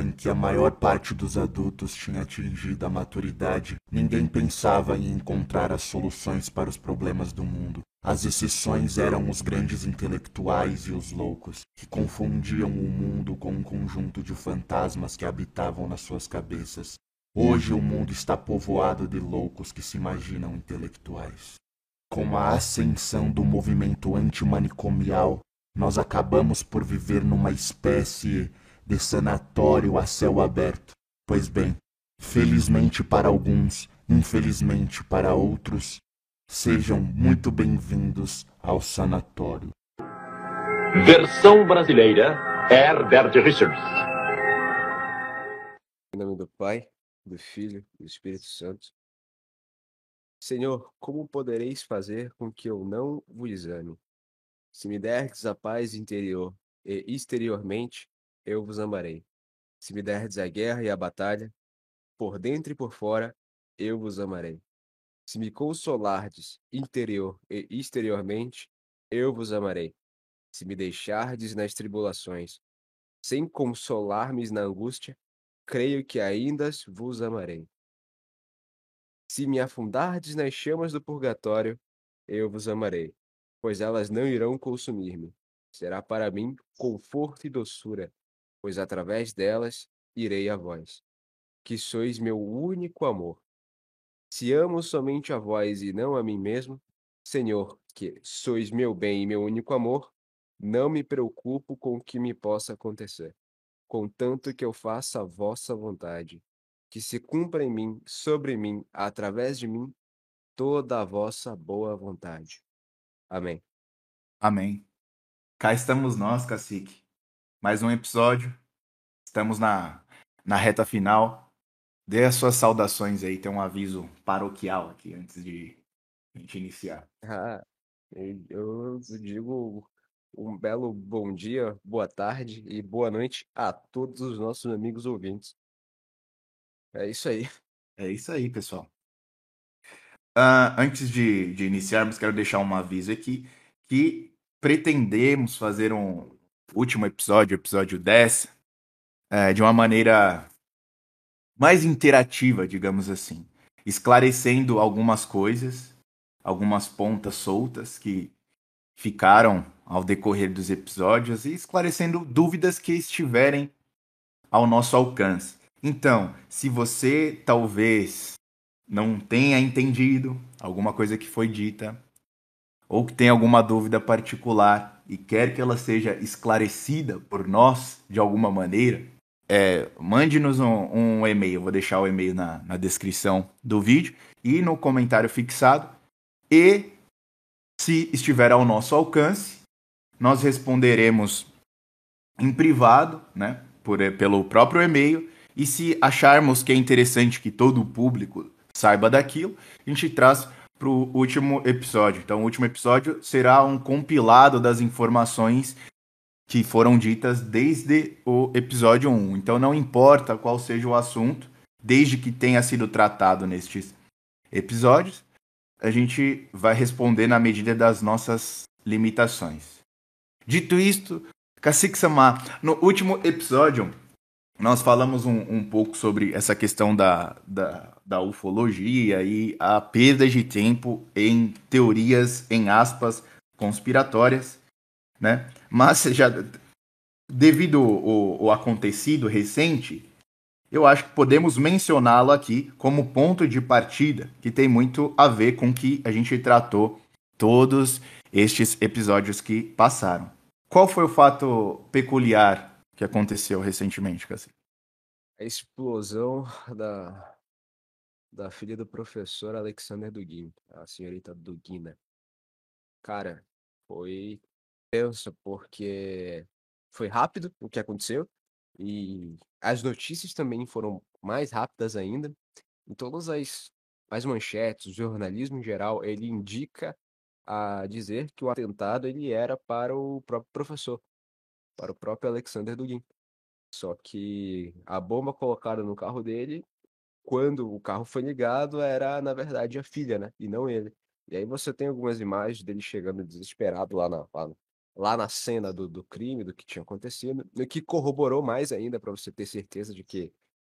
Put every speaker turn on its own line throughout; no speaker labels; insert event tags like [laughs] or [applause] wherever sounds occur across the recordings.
Em que a maior parte dos adultos tinha atingido a maturidade, ninguém pensava em encontrar as soluções para os problemas do mundo. As exceções eram os grandes intelectuais e os loucos, que confundiam o mundo com um conjunto de fantasmas que habitavam nas suas cabeças. Hoje o mundo está povoado de loucos que se imaginam intelectuais. Com a ascensão do movimento antimanicomial, nós acabamos por viver numa espécie de sanatório a céu aberto. Pois bem, felizmente para alguns, infelizmente para outros, sejam muito bem-vindos ao sanatório.
Versão brasileira, Herbert Richards.
Em nome do Pai, do Filho e do Espírito Santo. Senhor, como podereis fazer com que eu não vos ame? Se me derdes a paz interior e exteriormente, eu vos amarei. Se me derdes a guerra e a batalha, por dentro e por fora, eu vos amarei. Se me consolardes interior e exteriormente, eu vos amarei. Se me deixardes nas tribulações, sem consolar-me na angústia, creio que ainda vos amarei. Se me afundardes nas chamas do purgatório, eu vos amarei, pois elas não irão consumir-me. Será para mim conforto e doçura, pois através delas irei a vós, que sois meu único amor. Se amo somente a vós e não a mim mesmo, Senhor, que sois meu bem e meu único amor, não me preocupo com o que me possa acontecer, contanto que eu faça a vossa vontade, que se cumpra em mim, sobre mim, através de mim, toda a vossa boa vontade. Amém.
Amém. Cá estamos nós, cacique, mais um episódio. Estamos na, na reta final. Dê as suas saudações aí, tem um aviso paroquial aqui antes de a gente iniciar. [laughs]
Ah, eu digo um belo bom dia, boa tarde e boa noite a todos os nossos amigos ouvintes. É isso aí.
É isso aí, pessoal. Uh, antes de, de iniciarmos, quero deixar um aviso aqui que pretendemos fazer um, último episódio, episódio 10, é, de uma maneira mais interativa, digamos assim, esclarecendo algumas coisas, algumas pontas soltas que ficaram ao decorrer dos episódios e esclarecendo dúvidas que estiverem ao nosso alcance. Então, se você talvez não tenha entendido alguma coisa que foi dita, ou que tem alguma dúvida particular, e quer que ela seja esclarecida por nós de alguma maneira, é, mande-nos um, um, e-mail. Vou deixar o e-mail na, na descrição do vídeo e no comentário fixado. E se estiver ao nosso alcance, nós responderemos em privado, né, por, pelo próprio e-mail. E se acharmos que é interessante que todo o público saiba daquilo, a gente traz para o último episódio. Então, o último episódio será um compilado das informações que foram ditas desde o episódio 1. Então, não importa qual seja o assunto, desde que tenha sido tratado nestes episódios, a gente vai responder na medida das nossas limitações. Dito isto, Cacique Samar, no último episódio, nós falamos um, um pouco sobre essa questão da, da, da, ufologia e a perda de tempo em teorias, em aspas, conspiratórias, né? Mas já devido ao, ao acontecido recente, eu acho que podemos mencioná-lo aqui como ponto de partida, que tem muito a ver com que a gente tratou todos estes episódios que passaram. Qual foi o fato peculiar que aconteceu recentemente, Cassi?
A explosão da, da filha do professor Alexander Dugin, a senhorita Dugina. Cara, foi tenso porque foi rápido o que aconteceu e as notícias também foram mais rápidas ainda. Em todas as, as manchetes, o jornalismo em geral, ele indica a dizer que o atentado ele era para o próprio professor para o próprio Alexander Dugin. Só que a bomba colocada no carro dele, quando o carro foi ligado, era na verdade a filha, né? E não ele. E aí você tem algumas imagens dele chegando desesperado lá, na, lá lá na cena do, do crime, do que tinha acontecido, o que corroborou mais ainda para você ter certeza de que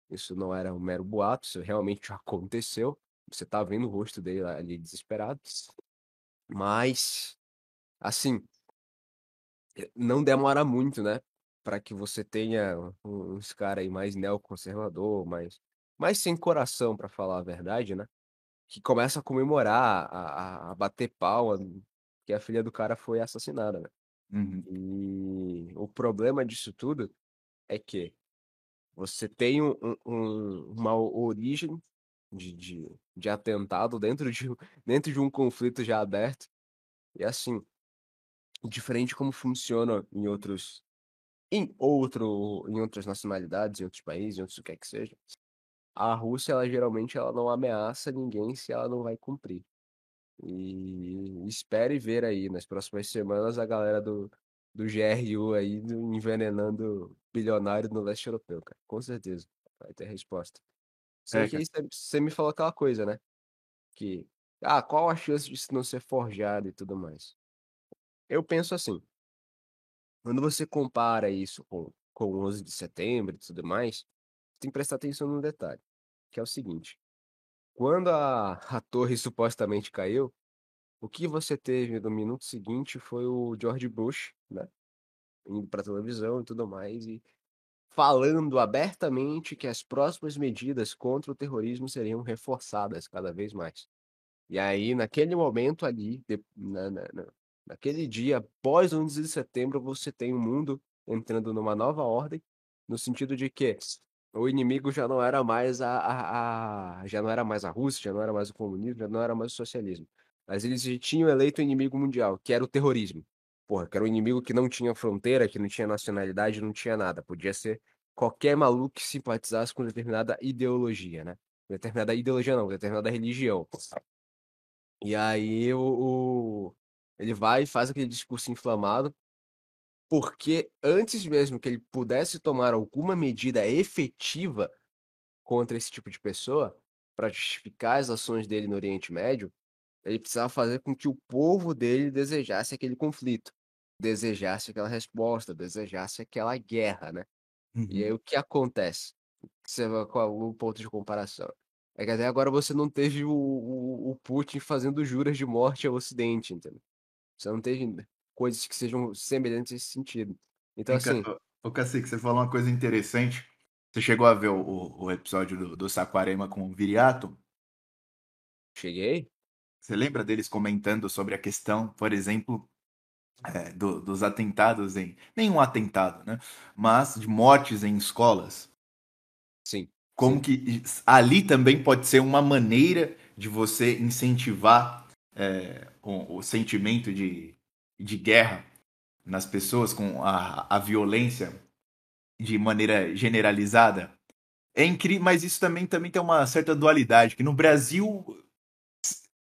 isso não era um mero boato, isso realmente [laughs] aconteceu. Você tá vendo o rosto dele ali desesperado. Mas, assim, não demora muito, né? Para que você tenha uns caras aí mais neoconservador, mais, mais sem coração, para falar a verdade, né? Que começa a comemorar, a, a, bater palma, que a filha do cara foi assassinada, né?
Uhum.
E o problema disso tudo é que você tem um, um, uma origem de, de, de atentado dentro de, [laughs] dentro de um conflito já aberto. E assim, diferente como funciona em outros em outro em outras nacionalidades, em outros países, em outros o que é que seja. A Rússia, ela geralmente ela não ameaça ninguém se ela não vai cumprir. E espere ver aí nas próximas semanas a galera do, do GRU aí envenenando bilionário no leste europeu, cara. Com certeza. Vai ter resposta. Só
É,
que aí você me falou aquela coisa, né? Que, ah, qual a chance disso não ser forjado e tudo mais? Eu penso assim, quando você compara isso com, com o 11 de setembro e tudo mais, tem que prestar atenção num detalhe, que é o seguinte. Quando a, [laughs] a torre supostamente caiu, o que você teve no minuto seguinte foi o George Bush, né? Indo pra televisão e tudo mais, e falando abertamente que as próximas medidas contra o terrorismo seriam reforçadas cada vez mais. E aí, naquele momento ali, de, na, na, na, naquele dia, após 11 de setembro, você tem o mundo entrando numa nova ordem, no sentido de que o inimigo já não era mais a, a, a, já não era mais a Rússia, já não era mais o comunismo, já não era mais o socialismo. Mas eles tinham eleito o inimigo mundial, que era o terrorismo. Porra, que era um inimigo que não tinha fronteira, que não tinha nacionalidade, não tinha nada. Podia ser qualquer maluco que simpatizasse com determinada ideologia, né? Determinada ideologia não, determinada religião. E aí o, o, ele vai e faz aquele discurso inflamado, porque antes mesmo que ele pudesse tomar alguma medida efetiva contra esse tipo de pessoa, para justificar as ações dele no Oriente Médio, ele precisava fazer com que o povo dele desejasse aquele conflito, desejasse aquela resposta, desejasse aquela guerra, né?
Uhum.
E aí o que acontece? Você vai, qual o ponto de comparação? É que até agora você não teve o, o, o Putin fazendo juras de morte ao Ocidente, entendeu? Você não teve coisas que sejam semelhantes nesse sentido. Então, assim.
Ô, Cacique, você falou uma coisa interessante. Você chegou a ver o, o, o episódio do, do Saquarema com o Viriato?
Cheguei?
Você lembra deles comentando sobre a questão, por exemplo, é, do, dos atentados em. Nenhum atentado, né? Mas de mortes em escolas?
Sim.
Como
sim.
que ali também pode ser uma maneira de você incentivar é, o, o, sentimento de, de guerra nas pessoas com a, a violência de maneira generalizada? É incrível, mas isso também, também tem uma certa dualidade, que no Brasil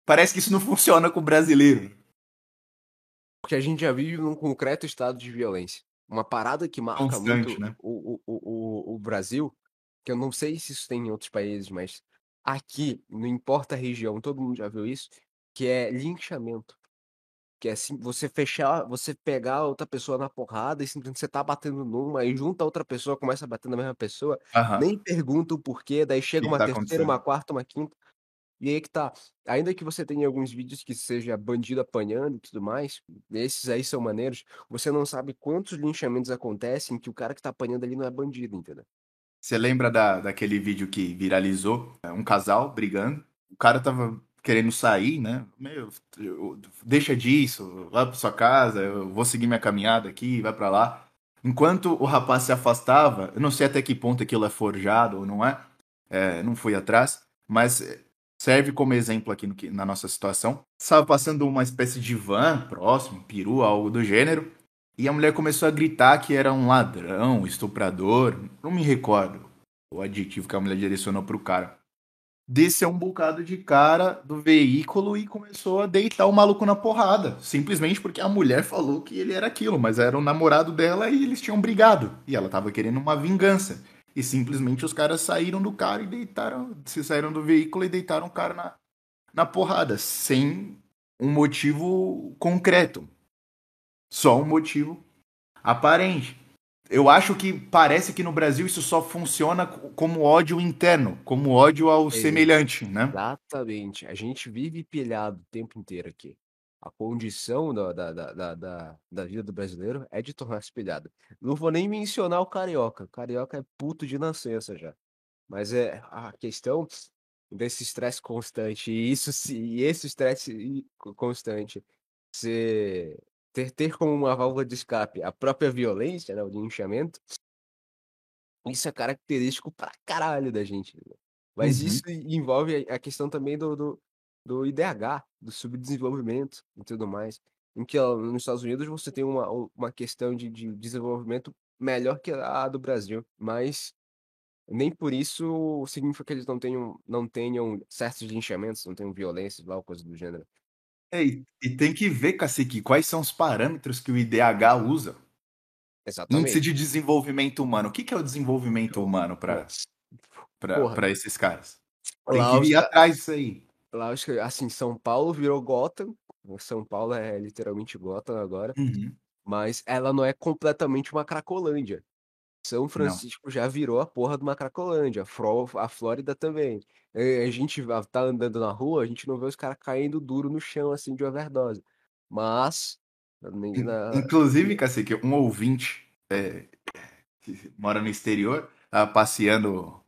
parece que isso não [laughs] funciona com o brasileiro.
Porque a gente já vive num concreto estado de violência. Uma parada que marca
Constante,
muito
né?
o, o, o, o Brasil, que eu não sei se isso tem em outros países, mas aqui, não importa a região, todo mundo já viu isso, que é linchamento. Que é assim, você fechar, você pegar outra pessoa na porrada e simplesmente você tá batendo numa, e junta outra pessoa, começa a bater na mesma pessoa,
Aham.
nem pergunta o porquê, daí chega
que
uma
tá
terceira,
acontecendo?
uma quarta, uma quinta. E aí que tá. Ainda que você tenha alguns vídeos que seja bandido apanhando e tudo mais, esses aí são maneiros, você não sabe quantos linchamentos acontecem que o cara que tá apanhando ali não é bandido, entendeu?
Você lembra da, daquele vídeo que viralizou? É, Um casal brigando. O cara tava querendo sair, né? Meu, eu- deixa disso, vai pra sua casa, eu vou seguir minha caminhada aqui, vai pra lá. Enquanto o rapaz se afastava, eu não sei até que ponto aquilo é forjado ou não é, é, não fui atrás, mas serve como exemplo aqui no na nossa situação. Estava passando uma espécie de van próximo, peru, algo do gênero, e a mulher começou a gritar que era um ladrão, estuprador, não me recordo o adjetivo que a mulher direcionou pro cara. Desceu um bocado de cara do veículo e começou a deitar o maluco na porrada. Simplesmente porque a mulher falou que ele era aquilo, mas era o namorado dela e eles tinham brigado. E ela tava querendo uma vingança. E simplesmente os caras saíram do carro e deitaram. Se saíram do veículo e deitaram o cara na, na porrada, sem um motivo concreto. Só um motivo aparente. Eu acho que parece que no Brasil isso só funciona como ódio interno, como ódio ao
É.
semelhante, né?
Exatamente. A gente vive pilhado o tempo inteiro aqui. A condição da, da, da, da, da- da vida do brasileiro é de tornar-se pilhado. Não vou nem mencionar o carioca. O carioca é puto de nascença já. Mas é a questão desse estresse constante. E isso e esse estresse constante ser, ter, ter como uma válvula de escape a própria violência, né, o linchamento, isso é característico pra caralho da gente. né? Mas
Uhum.
isso envolve a questão também do, do, do IDH, do subdesenvolvimento e tudo mais. Em que ó, nos Estados Unidos você tem uma, um- uma questão de, de desenvolvimento melhor que a do Brasil, mas nem por isso significa que eles não tenham, não tenham certos linchamentos, não tenham violência, lá, coisa do gênero.
É, e, e tem que ver, Cacique, quais são os parâmetros que o IDH usa. Índice
Exatamente.
de desenvolvimento humano. O que, que é o desenvolvimento humano para esses caras? Tem
Lá,
que
os
ir
ca-
atrás disso aí.
lá, os assim, São Paulo virou Gotham. São Paulo é literalmente Gotham agora.
Uhum.
Mas ela não é completamente uma Cracolândia. São Francisco já virou a porra de uma Cracolândia. A Flórida também. Eh, A gente tá andando na rua, a gente não vê os caras caindo duro no chão, assim, de overdose. Mas. na-
Inclusive, Cacique, um ouvinte é, que mora no exterior, tava passeando,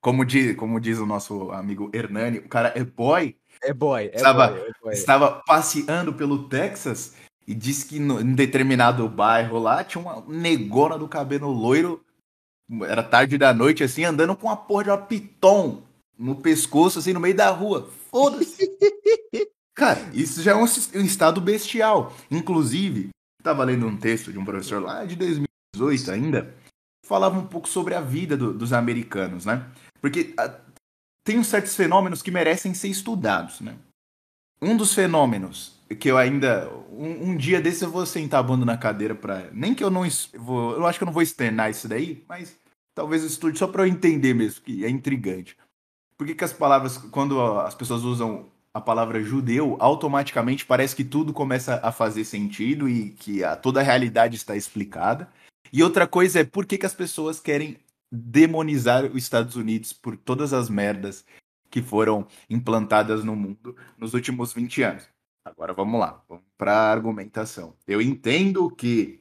como diz, como diz o nosso amigo Hernani, o cara é boy,
É boy, é
Estava-
boy, é boy.
estava passeando pelo Texas e disse que no, em determinado bairro lá tinha uma negona do cabelo loiro, era tarde da noite, assim, andando com uma porra de uma piton no pescoço, assim, no meio da rua. Foda-se. [laughs] Cara, isso já é um, um estado bestial. Inclusive, estava lendo um texto de um professor lá de 2018 ainda, falava um pouco sobre a vida do- dos americanos, né? Porque ah, tem uns certos fenômenos que merecem ser estudados, né? Um dos fenômenos que eu ainda. Um, um dia desse eu vou sentar a bunda na cadeira pra. Nem que eu não. Vou, eu acho que eu não vou externar isso daí, mas talvez eu estude só pra eu entender mesmo, que é intrigante. Por que, que as palavras. Quando as pessoas usam a palavra judeu, automaticamente parece que tudo começa a fazer sentido e que a, toda a realidade está explicada. E outra coisa é por que, que as pessoas querem demonizar os Estados Unidos por todas as merdas que foram implantadas no mundo nos últimos 20 anos. Agora vamos lá, vamos para a argumentação. Eu entendo que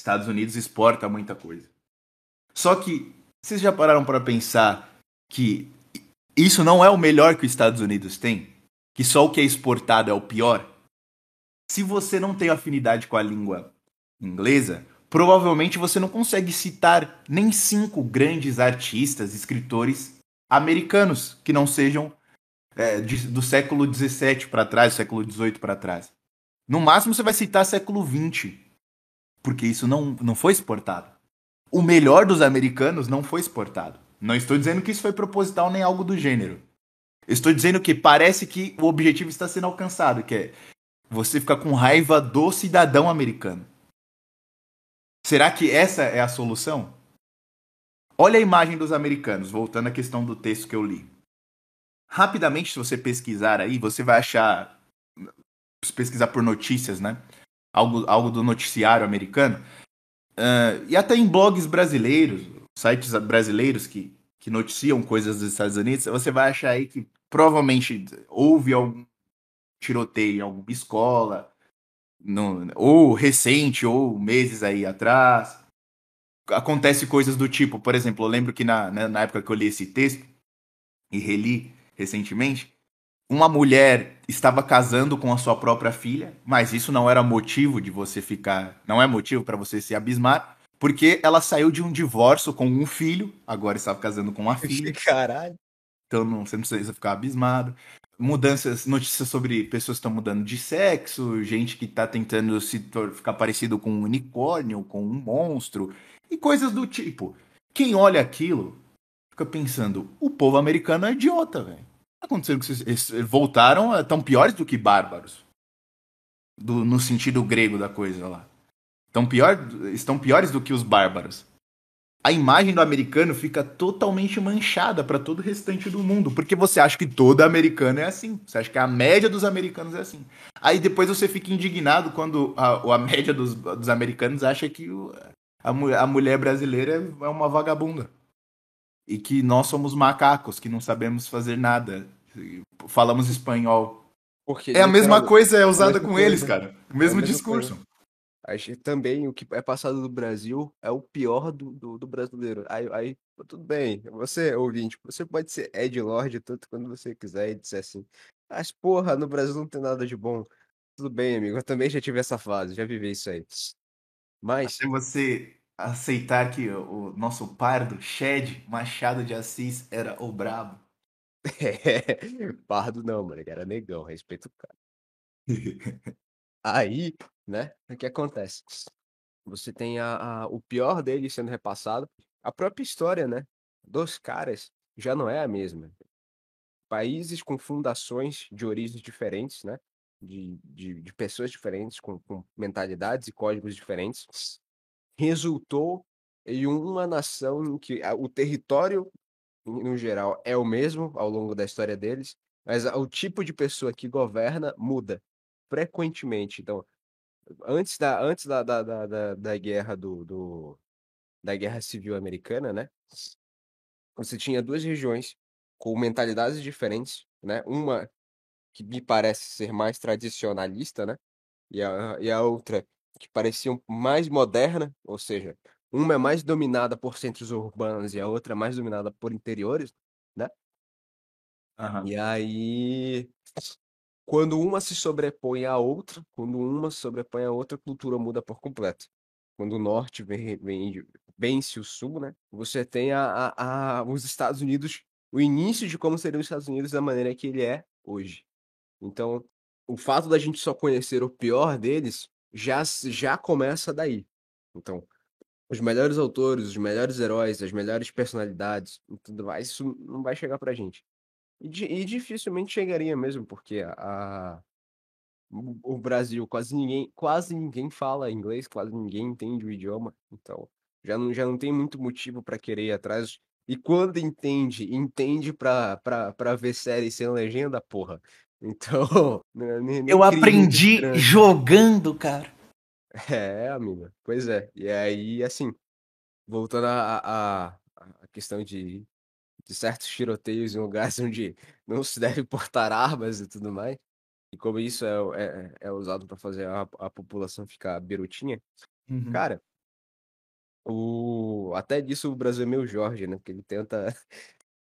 Estados Unidos exporta muita coisa. Só que vocês já pararam para pensar que isso não é o melhor que os Estados Unidos têm? Que só o que é exportado é o pior? Se você não tem afinidade com a língua inglesa, provavelmente você não consegue citar nem cinco grandes artistas, escritores americanos que não sejam é, de- do século XVII para trás, século XVIII para trás. No máximo você vai citar século XX, porque isso não, não foi exportado. O melhor dos americanos não foi exportado. Não estou dizendo que isso foi proposital nem algo do gênero. Estou dizendo que parece que o objetivo está sendo alcançado, que é você ficar com raiva do cidadão americano. Será que essa é a solução? Olha a imagem dos americanos, voltando à questão do texto que eu li. Rapidamente, se você pesquisar aí, você vai achar. Se pesquisar por notícias, né? Algo, algo do noticiário americano. ah, e até em blogs brasileiros, sites brasileiros que, que noticiam coisas dos Estados Unidos, você vai achar aí que provavelmente houve algum tiroteio em alguma escola, no- ou recente, ou meses aí atrás. Acontece coisas do tipo, por exemplo, eu lembro que na, na, na época que eu li esse texto, e reli recentemente, uma mulher estava casando com a sua própria filha, mas isso não era motivo de você ficar, não é motivo para você se abismar, porque ela saiu de um divórcio com um filho, agora estava casando com uma [laughs] filha.
Caralho.
Então não, você não precisa ficar abismado. Mudanças, notícias sobre pessoas que estão mudando de sexo, gente que está tentando se ficar parecido com um unicórnio, com um monstro, e coisas do tipo. Quem olha aquilo fica pensando, o povo americano é idiota, velho. Acontecendo que eles voltaram, estão piores do que bárbaros. Do- no sentido grego da coisa lá. Tão pior, estão piores do que os bárbaros. a imagem do americano fica totalmente manchada para todo o restante do mundo, porque você acha que todo americano é assim, você acha que a média dos americanos é assim. Aí depois você fica indignado quando a, a média dos, dos americanos acha que o, a, a mulher brasileira é uma vagabunda. E que nós somos macacos, que não sabemos fazer nada. Falamos espanhol.
Porque
É a mesma coisa, é usada
mesma
com
coisa.
eles, cara. O mesmo
É a mesma
discurso.
A gente- também o que é passado do Brasil é o pior do, do, do brasileiro. Aí, aí, tudo bem, você, ouvinte, você pode ser Ed Lord tanto quando você quiser e disser assim, mas porra, no Brasil não tem nada de bom. Tudo bem, amigo, eu também já tive essa fase, já vivi isso aí. Mas,
Se você aceitar que o, nosso pardo, Shed Machado de Assis, era o brabo. [laughs]
pardo não, mano, era negão, respeito o cara. [laughs] Aí, né, o que acontece? Você tem a, a- o pior dele sendo repassado. A própria história, né, dos caras já não é a mesma. Países com fundações de origens diferentes, né, de, de, de pessoas diferentes, com, com mentalidades e códigos diferentes, resultou em uma nação em que o território, no geral, é o mesmo ao longo da história deles, mas o tipo de pessoa que governa muda frequentemente. Então, antes da, antes da, da, da, da guerra do, do, da guerra civil americana, né? Você tinha duas regiões com mentalidades diferentes, né? Uma que me parece ser mais tradicionalista, né? E a, e a outra que parecia um- mais moderna, ou seja, uma é mais dominada por centros urbanos e a outra é mais dominada por interiores, né?
Aham.
E aí, quando uma se sobrepõe à outra, quando uma sobrepõe à outra, a cultura muda por completo. Quando o norte vem, vem, vence o sul, né? Você tem a, a, a- os Estados Unidos, o início de como seriam os Estados Unidos da maneira que ele é hoje. Então, o fato da gente só conhecer o pior deles já, já começa daí. Então, os melhores autores, os melhores heróis, as melhores personalidades tudo mais, isso não vai chegar pra gente. E, e dificilmente chegaria mesmo, porque a, a- o Brasil quase ninguém, quase ninguém fala inglês, quase ninguém entende o idioma, então já não, já não tem muito motivo para querer ir atrás. E quando entende, entende pra, pra, pra ver série sem legenda, porra. Então, [laughs] né, nem, nem
Eu aprendi jogando, cara.
É, amiga, pois é. E aí, assim, voltando à questão de, de certos tiroteios em lugares [laughs] onde não se deve portar armas e tudo mais, e como isso é, é, é usado para fazer a, a população ficar birutinha,
Uhum.
cara, o, até disso o Brasil é meio Jorge, né? Porque ele tenta.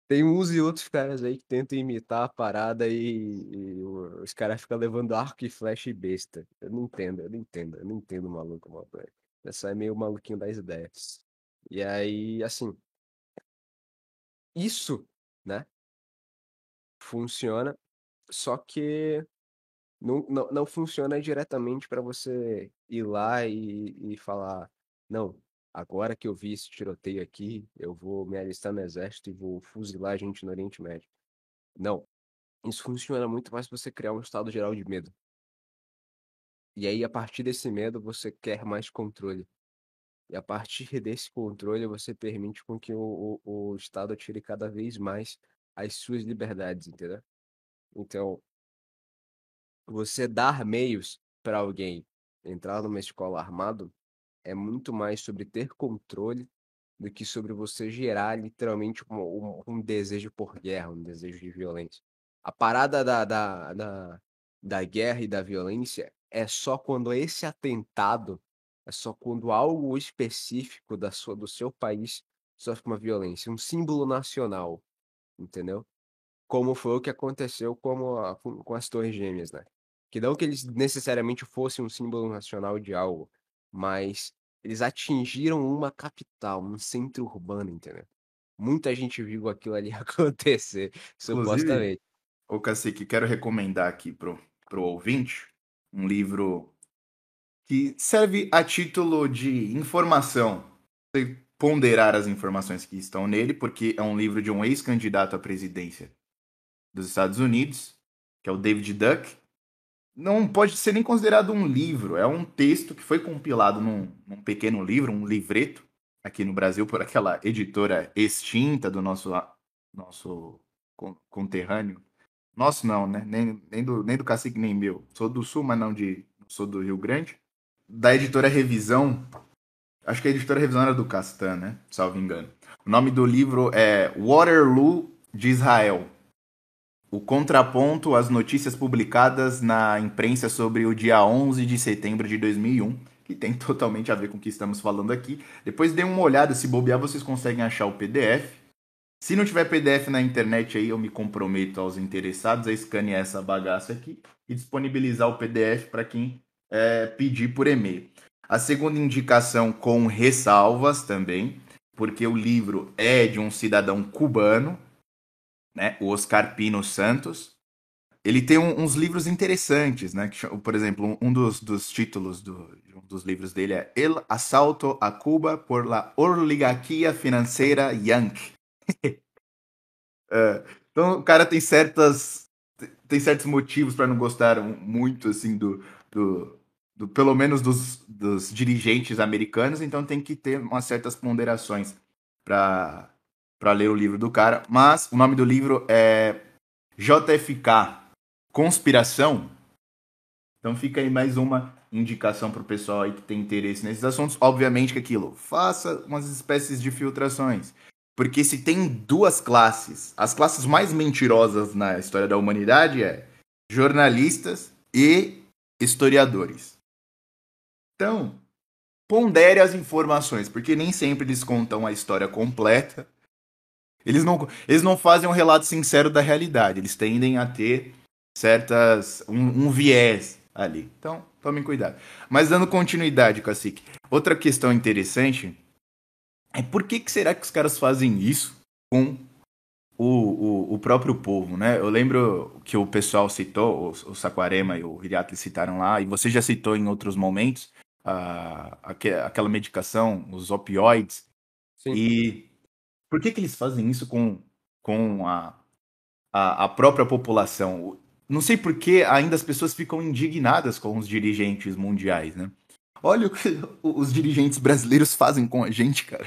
Tem uns e outros caras aí que tentam imitar a parada e, e os caras ficam levando arco e flecha e besta. Eu não entendo, eu não entendo, eu não entendo o maluco. Essa é meio maluquinho das ideias. E aí, assim, isso, né, funciona, só que não, não, não funciona diretamente para você ir lá e, e falar, não, agora que eu vi esse tiroteio aqui, eu vou me alistar no exército e vou fuzilar gente no Oriente Médio. Não. Isso funciona muito mais você criar um estado geral de medo. E aí, a partir desse medo, você quer mais controle. E a partir desse controle, você permite com que o, o, o Estado tire cada vez mais as suas liberdades, entendeu? Então, você dar meios para alguém entrar numa escola armado é muito mais sobre ter controle do que sobre você gerar literalmente um, um- um desejo por guerra, um desejo de violência. A parada da, da, da, da guerra e da violência é só quando esse atentado, é só quando algo específico da sua, do seu país sofre uma violência, um símbolo nacional, entendeu? Como foi o que aconteceu com, a- com, as Torres Gêmeas, né? Que não que eles necessariamente fossem um símbolo nacional de algo, mas eles atingiram uma capital, um centro urbano, entendeu? Muita gente viu aquilo ali [laughs] acontecer, supostamente.
Ô, Cacique, quero recomendar aqui pro, pro ouvinte um livro que serve a título de informação. Você ponderar as informações que estão nele, porque é um livro de um ex-candidato à presidência dos Estados Unidos, que é o David Duck. Não pode ser nem considerado um livro, é um texto que foi compilado num, num pequeno livro, um livreto, aqui no Brasil por aquela editora extinta do nosso, nosso conterrâneo. Nosso não, né? Nem, nem, do, nem do cacique, nem meu. Sou do sul, mas não de. Sou do Rio Grande. Da editora Revisão. Acho que a editora Revisão era do Castan, né? Salvo engano. O nome do livro é Waterloo de Israel. O contraponto às notícias publicadas na imprensa sobre o dia 11 de setembro de 2001 que tem [laughs] totalmente a ver com o que estamos falando aqui. Depois dê uma olhada, se bobear, vocês conseguem achar o PDF. Se não tiver PDF na internet aí, eu me comprometo aos interessados a escanear essa bagaça aqui e disponibilizar o PDF para quem é, pedir por e-mail. A segunda indicação com ressalvas também, porque o livro é de um cidadão cubano, né, o Oscar Pino Santos, ele tem um, uns livros interessantes, né? Que, por exemplo, um, dos, dos títulos do, um dos livros dele é El Assalto a Cuba por la Oligarquia Financeira Yankee. [laughs] é, então o cara tem certas tem certos motivos para não gostar muito assim do, do, do pelo menos dos, dos dirigentes americanos, então tem que ter umas certas ponderações para para ler o livro do cara. Mas o nome do livro é JFK conspiração. Então fica aí mais uma indicação para o pessoal aí que tem interesse nesses assuntos. Obviamente que aquilo, faça umas espécies de filtrações. Porque se tem duas classes, as classes mais mentirosas na história da humanidade é jornalistas e historiadores. Então, pondere as informações, porque nem sempre eles contam a história completa. Eles não, eles não fazem um relato sincero da realidade, eles tendem a ter certas. um, um viés ali. Então, tomem cuidado. Mas dando continuidade, Cacique. Outra questão interessante é por que, que será que os caras fazem isso com o, o, o, próprio povo, né? Eu lembro que o pessoal citou, o, o Saquarema e o Hiriatli citaram lá, e você já citou em outros momentos, a, aquela medicação, os opioides. Sim. E por que, que eles fazem isso com, com a, a, a própria população? não sei por que ainda as pessoas ficam indignadas com os dirigentes mundiais, né? Olha o que [laughs] os dirigentes brasileiros fazem com a gente, cara.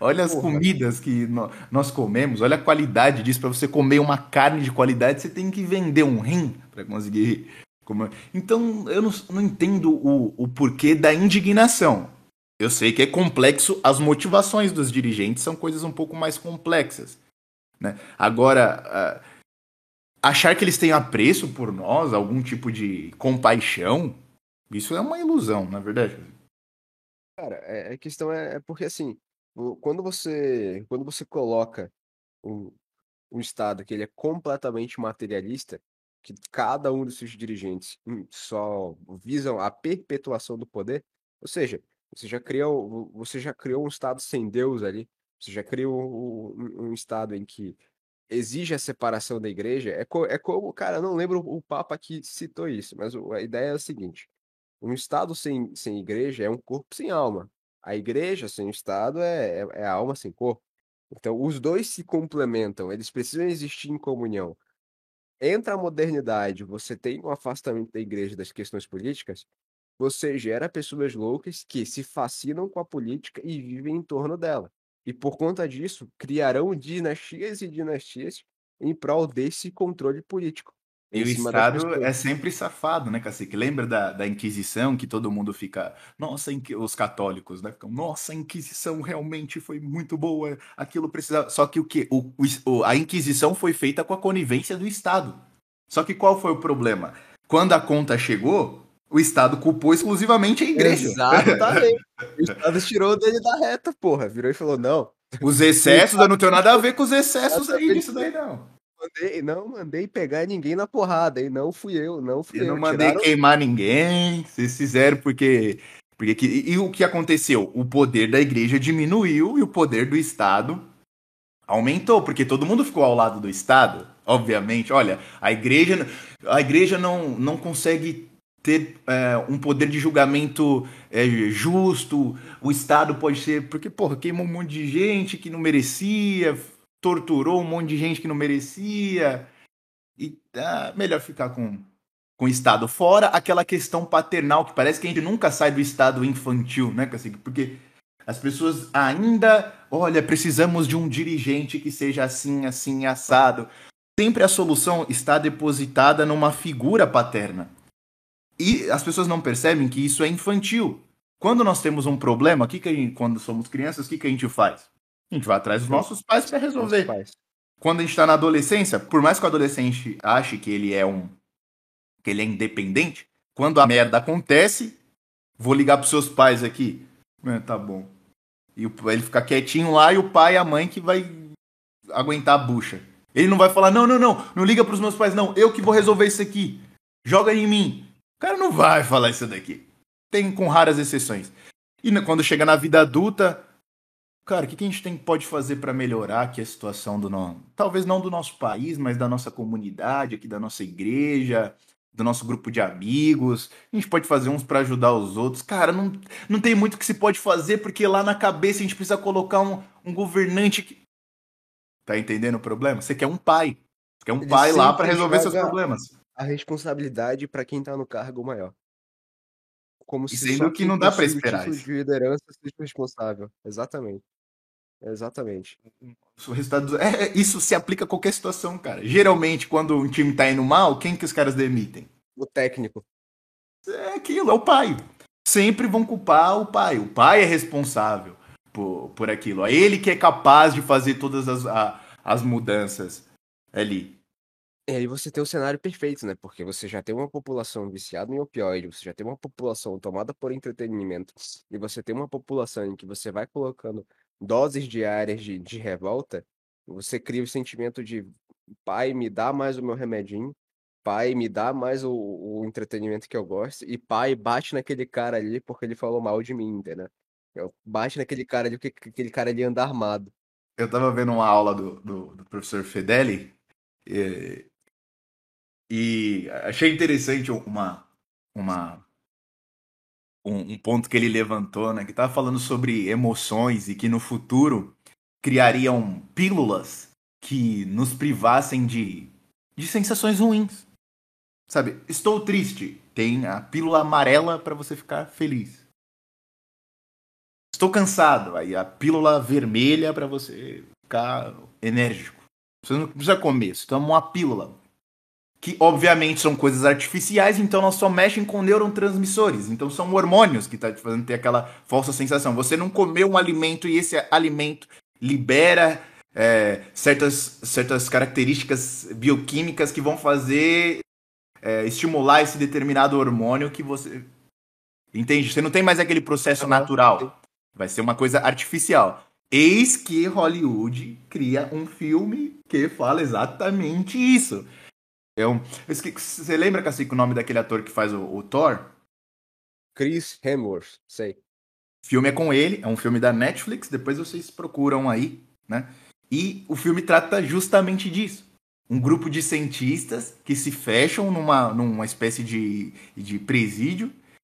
Olha as Porra. comidas que nós comemos, olha a qualidade disso. Para você comer uma carne de qualidade, você tem que vender um rim para conseguir comer. Então, eu não, não entendo o, o porquê da indignação. Eu sei que é complexo, as motivações dos dirigentes são coisas um pouco mais complexas. Né? Agora, uh, achar que eles têm apreço por nós, algum tipo de compaixão, isso é uma ilusão, na é verdade.
Cara, é, a questão é, é, porque assim, quando você quando você coloca um, um estado que ele é completamente materialista, que cada um dos seus dirigentes hum, só visam a perpetuação do poder, ou seja, você já criou você já criou um estado sem Deus ali, você já criou um, um estado em que exige a separação da igreja, é, co é como, cara, não lembro o Papa que citou isso, mas a ideia é a seguinte: um Estado sem, sem igreja é um corpo sem alma. A igreja sem Estado é, é, é alma sem corpo. Então, os dois se complementam, eles precisam existir em comunhão. Entra a modernidade, você tem um afastamento da igreja das questões políticas, você gera pessoas loucas que se fascinam com a política e vivem em torno dela. E por conta disso, criarão dinastias e dinastias em prol desse controle político.
E o Estado é sempre safado, né, Cacique? Lembra da, da Inquisição, que todo mundo fica. Nossa, os católicos, né? Ficam, nossa, a Inquisição realmente foi muito boa, aquilo precisava. Só que o que? O, o, a Inquisição foi feita com a conivência do Estado. Só que qual foi o problema? Quando a conta chegou, o Estado culpou exclusivamente a igreja.
Exatamente. [laughs] o Estado tirou dele da reta, porra. Virou e falou: não.
Os excessos, eu não tenho nada a ver com os excessos aí disso daí, não.
Mandei, não mandei pegar ninguém na porrada, e não fui eu, não fui eu.
eu. Não mandei Tiraram... queimar ninguém, vocês fizeram porque. porque que, e, e o que aconteceu? O poder da igreja diminuiu e o poder do Estado aumentou, porque todo mundo ficou ao lado do Estado, obviamente. Olha, a igreja, a igreja não, não consegue ter é, um poder de julgamento é, justo, o Estado pode ser. Porque, porra, queimou um monte de gente que não merecia, torturou um monte de gente que não merecia. E ah, melhor ficar com, com o Estado. Fora aquela questão paternal, que parece que a gente nunca sai do Estado infantil, né, Cacique? Porque As pessoas ainda, olha, precisamos de um dirigente que seja assim, assim, assado. Sempre a solução está depositada numa figura paterna. E as pessoas não percebem que isso é infantil. Quando nós temos um problema, que que gente, quando somos crianças, o que, que a gente faz? A gente vai atrás dos nossos pais para resolver. Quando a gente está na adolescência, por mais que o adolescente ache que ele é um que ele é independente, quando a merda acontece, vou ligar pros seus pais aqui. É, tá bom. E ele ficar quietinho lá e o pai e a mãe que vai aguentar a bucha. Ele não vai falar: "Não, não, não, não liga pros meus pais não, eu que vou resolver isso aqui. Joga em mim". O cara não vai falar isso daqui. Tem com raras exceções. E quando chega na vida adulta, cara, o que, que a gente tem, pode fazer para melhorar aqui a situação do nosso. Talvez não do nosso país, mas da nossa comunidade, aqui da nossa igreja, do nosso grupo de amigos. A gente pode fazer uns para ajudar os outros. Cara, não, não tem muito que se pode fazer, porque lá na cabeça a gente precisa colocar um, um governante que. Tá entendendo o problema? Você quer um pai. Você quer um Ele pai lá para resolver seus problemas.
A responsabilidade para quem tá no cargo maior.
Como e se sendo que não dá para esperar.
Isso. de liderança seja responsável. Exatamente. Exatamente.
O resultado é, é, isso se aplica a qualquer situação, cara. Geralmente, quando um time tá indo mal, quem que os caras demitem?
O técnico.
É aquilo, é o pai. Sempre vão culpar o pai. O pai é responsável por, por aquilo. É ele que é capaz de fazer todas as, a, as mudanças ali.
E aí você tem o cenário perfeito, né? Porque você já tem uma população viciada em opioide, você já tem uma população tomada por entretenimento, e você tem uma população em que você vai colocando doses diárias de, de revolta, você cria o sentimento de pai, me dá mais o meu remedinho, pai, me dá mais o, o entretenimento que eu gosto, e pai, bate naquele cara ali porque ele falou mal de mim, entendeu? Bate naquele cara ali porque aquele cara ali anda armado.
Eu tava vendo uma aula do, do, do professor Fedeli, e, e achei interessante uma, uma, um, um, ponto que ele levantou, né? Que estava falando sobre emoções e que no futuro criariam pílulas que nos privassem de, de sensações ruins. Sabe, estou triste. Tem a pílula amarela para você ficar feliz. Estou cansado. Aí a pílula vermelha para você ficar enérgico. Você não precisa comer, você toma uma pílula que obviamente são coisas artificiais, então elas só mexem com neurotransmissores. Então são hormônios que tá te fazendo ter aquela falsa sensação. Você não comeu um alimento e esse alimento libera é, certas, certas características bioquímicas que vão fazer é, estimular esse determinado hormônio que você. Entende? Você não tem mais aquele processo natural. Vai ser uma coisa artificial. Eis que Hollywood cria um filme que fala exatamente isso. Eu, você lembra, Cacique, o nome daquele ator que faz o, o Thor?
Chris Hemsworth, sei.
O filme é com ele, é um filme da Netflix, depois vocês procuram aí, né? E o filme trata justamente disso. Um grupo de cientistas que se fecham numa, numa espécie de, de presídio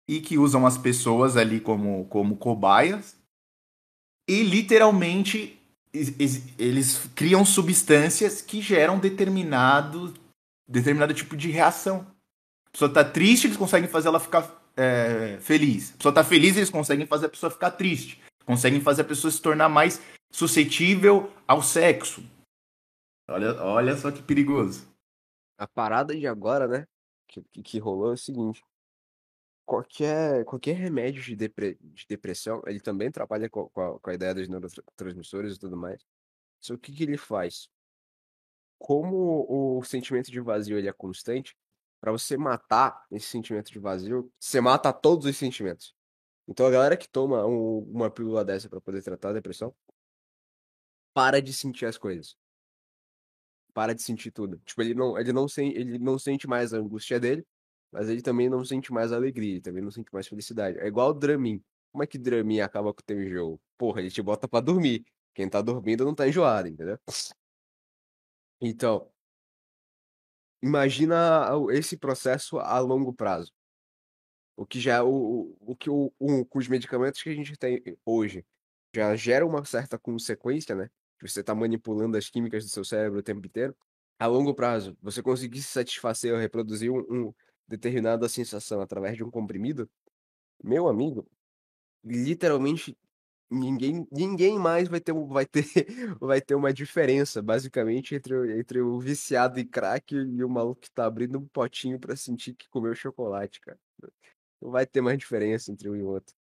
e que usam as pessoas ali como, como cobaias. E literalmente eles criam substâncias que geram determinado determinado tipo de reação. A pessoa tá triste, eles conseguem fazer ela ficar é, feliz. A pessoa tá feliz, eles conseguem fazer a pessoa ficar triste. Conseguem fazer a pessoa se tornar mais suscetível ao sexo. Olha, olha só que perigoso.
A parada de agora, né? Que, que rolou é o seguinte. Qualquer, qualquer remédio de, depre, de depressão, ele também trabalha com, com, a, com a ideia dos neurotransmissores e tudo mais. Só que o que ele faz? Como o sentimento de vazio ele é constante, para você matar esse sentimento de vazio, você mata todos os sentimentos. Então a galera que toma um, uma pílula dessa para poder tratar a depressão, para de sentir as coisas. Para de sentir tudo. Tipo, ele não, ele não, sen, ele não sente mais a angústia dele, mas ele também não sente mais alegria, ele também não sente mais felicidade. É igual o Dramin. Como é que Dramin acaba com o teu enjoo? Porra, ele te bota para dormir. Quem tá dormindo não tá enjoado, entendeu? Então, imagina esse processo a longo prazo. O que já o, o que o, o, os medicamentos que a gente tem hoje já gera uma certa consequência, né? Você está manipulando as químicas do seu cérebro o tempo inteiro. A longo prazo, você conseguir se satisfazer ou reproduzir um, um determinada sensação através de um comprimido, meu amigo, literalmente ninguém, ninguém mais vai ter, vai ter, [laughs] vai ter uma diferença, basicamente, entre, entre o viciado em crack e o maluco que tá abrindo um potinho pra sentir que comeu chocolate, cara. Não vai ter mais diferença entre um e outro.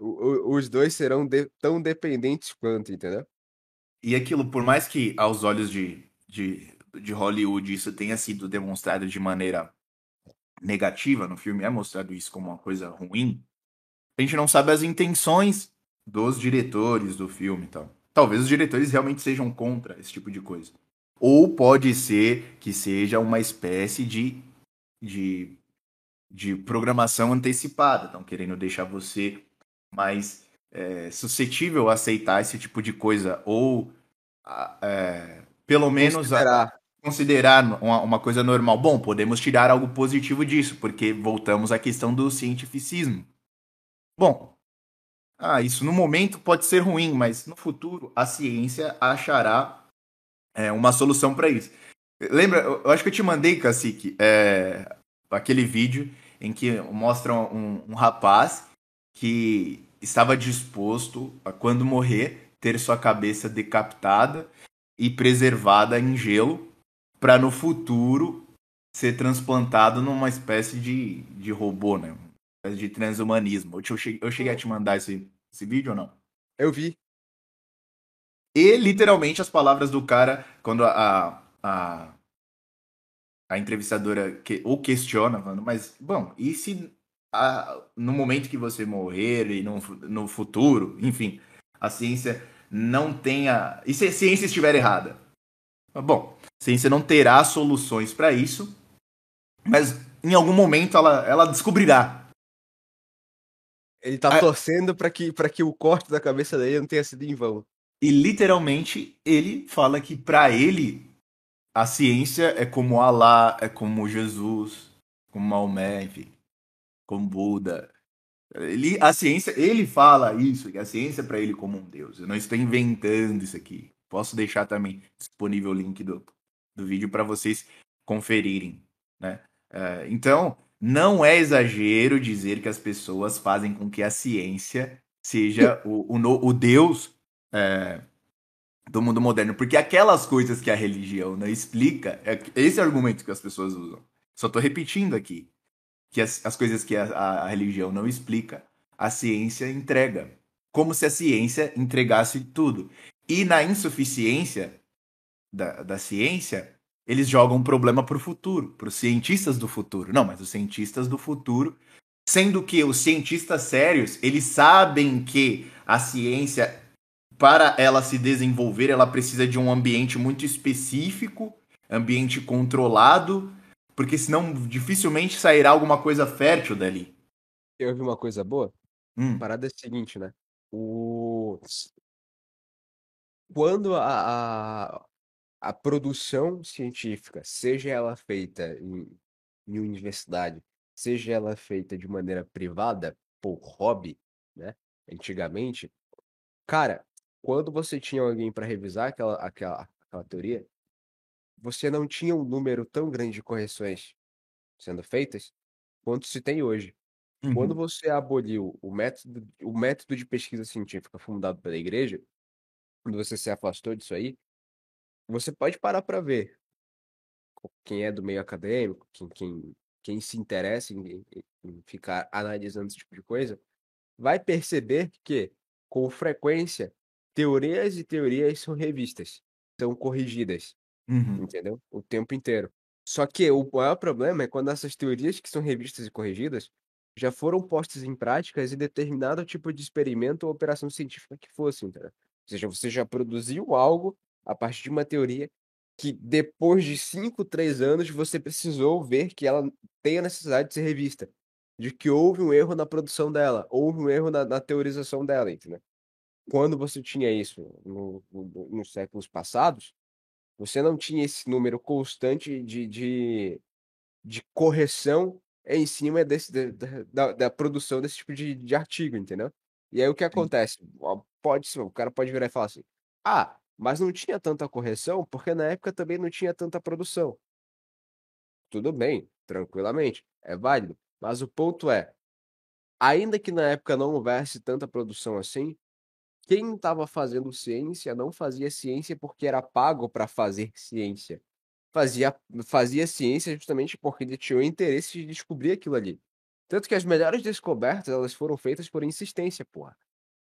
Os dois serão de- tão dependentes quanto, entendeu?
E aquilo, por mais que aos olhos de, de, de Hollywood isso tenha sido demonstrado de maneira negativa no filme, é mostrado isso como uma coisa ruim, a gente não sabe as intenções dos diretores do filme e tal. Talvez os diretores realmente sejam contra esse tipo de coisa. Ou pode ser que seja uma espécie de, de, de programação antecipada. Estão querendo deixar você mais é, suscetível a aceitar esse tipo de coisa. Ou, a- é, pelo menos, a-
Considerar.
considerar uma, uma coisa normal. Bom, podemos tirar algo positivo disso, porque voltamos à questão do cientificismo. Bom, ah, isso no momento pode ser ruim, mas no futuro a ciência achará é, uma solução para isso. Lembra, eu acho que eu te mandei, Cacique, é, aquele vídeo em que mostra um, um rapaz que estava disposto a, quando morrer, ter sua cabeça decapitada e preservada em gelo para no futuro ser transplantado numa espécie de, de robô, né? De transhumanismo. Eu, cheguei, eu cheguei a te mandar esse, esse vídeo ou não?
Eu vi.
E literalmente as palavras do cara, quando a, a, a entrevistadora que, o questiona, falando, mas, bom, e se a- no momento que você morrer e no, no futuro, enfim, a ciência não tenha. E se a ciência estiver errada? Bom, a ciência não terá soluções para isso, mas em algum momento ela, ela descobrirá.
Ele tá
Ah.
torcendo pra que, pra que o corte da cabeça dele não tenha sido em vão.
E literalmente ele fala que para ele a ciência é como Alá, é como Jesus, como Maomé, enfim, como Buda. Ele, a ciência, ele fala isso, que a ciência é para ele como um deus. Eu não estou inventando isso aqui. Posso deixar também disponível o link do, do vídeo para vocês conferirem, né? É, então, não é exagero dizer que as pessoas fazem com que a ciência seja o, o, no- o deus é, do mundo moderno, porque aquelas coisas que a religião não explica, é, esse é o argumento que as pessoas usam. Só tô repetindo aqui que as, as coisas que a, a- a religião não explica, a ciência entrega, como se a ciência entregasse tudo. E na insuficiência da, da ciência, eles jogam um problema para o futuro, para os cientistas do futuro. Não, mas os cientistas do futuro, sendo que os cientistas sérios, eles sabem que a ciência para ela se desenvolver, ela precisa de um ambiente muito específico, ambiente controlado, porque senão dificilmente sairá alguma coisa fértil dali.
Eu vi uma coisa boa.
Hum,
A parada é a seguinte, né? O... Quando a, a, a produção científica, seja ela feita em, em universidade, seja ela feita de maneira privada, por hobby, né? Antigamente, cara, quando você tinha alguém para revisar aquela, aquela, aquela teoria, você não tinha um número tão grande de correções sendo feitas quanto se tem hoje. Quando
uhum,
você aboliu o método, o método de pesquisa científica fundado pela igreja, quando você se afastou disso aí, você pode parar para ver quem é do meio acadêmico, quem, quem, quem se interessa em, em- em ficar analisando esse tipo de coisa, vai perceber que, com frequência, teorias e teorias são revistas, são corrigidas,
uhum.
entendeu? O tempo inteiro. Só que o maior problema é quando essas teorias que são revistas e corrigidas já foram postas em práticas em determinado tipo de experimento ou operação científica que fosse, entendeu? Ou seja, você já produziu algo a partir de uma teoria que depois de 5, 3 anos você precisou ver que ela tem a necessidade de ser revista, de que houve um erro na produção dela, houve um erro na, na teorização dela, entendeu? Quando você tinha isso no- no- nos séculos passados, você não tinha esse número constante de, de, de correção em cima desse, da, da, da- produção desse tipo de, de artigo, entendeu? E aí o que acontece? Pode o cara pode virar e falar assim: ah, mas não tinha tanta correção porque na época também não tinha tanta produção. Tudo bem, tranquilamente, é válido. Mas o ponto é, ainda que na época não houvesse tanta produção assim, quem estava fazendo ciência não fazia ciência porque era pago para fazer ciência. Fazia, fazia ciência justamente porque ele tinha o interesse de descobrir aquilo ali. Tanto que as melhores descobertas elas foram feitas por insistência, porra.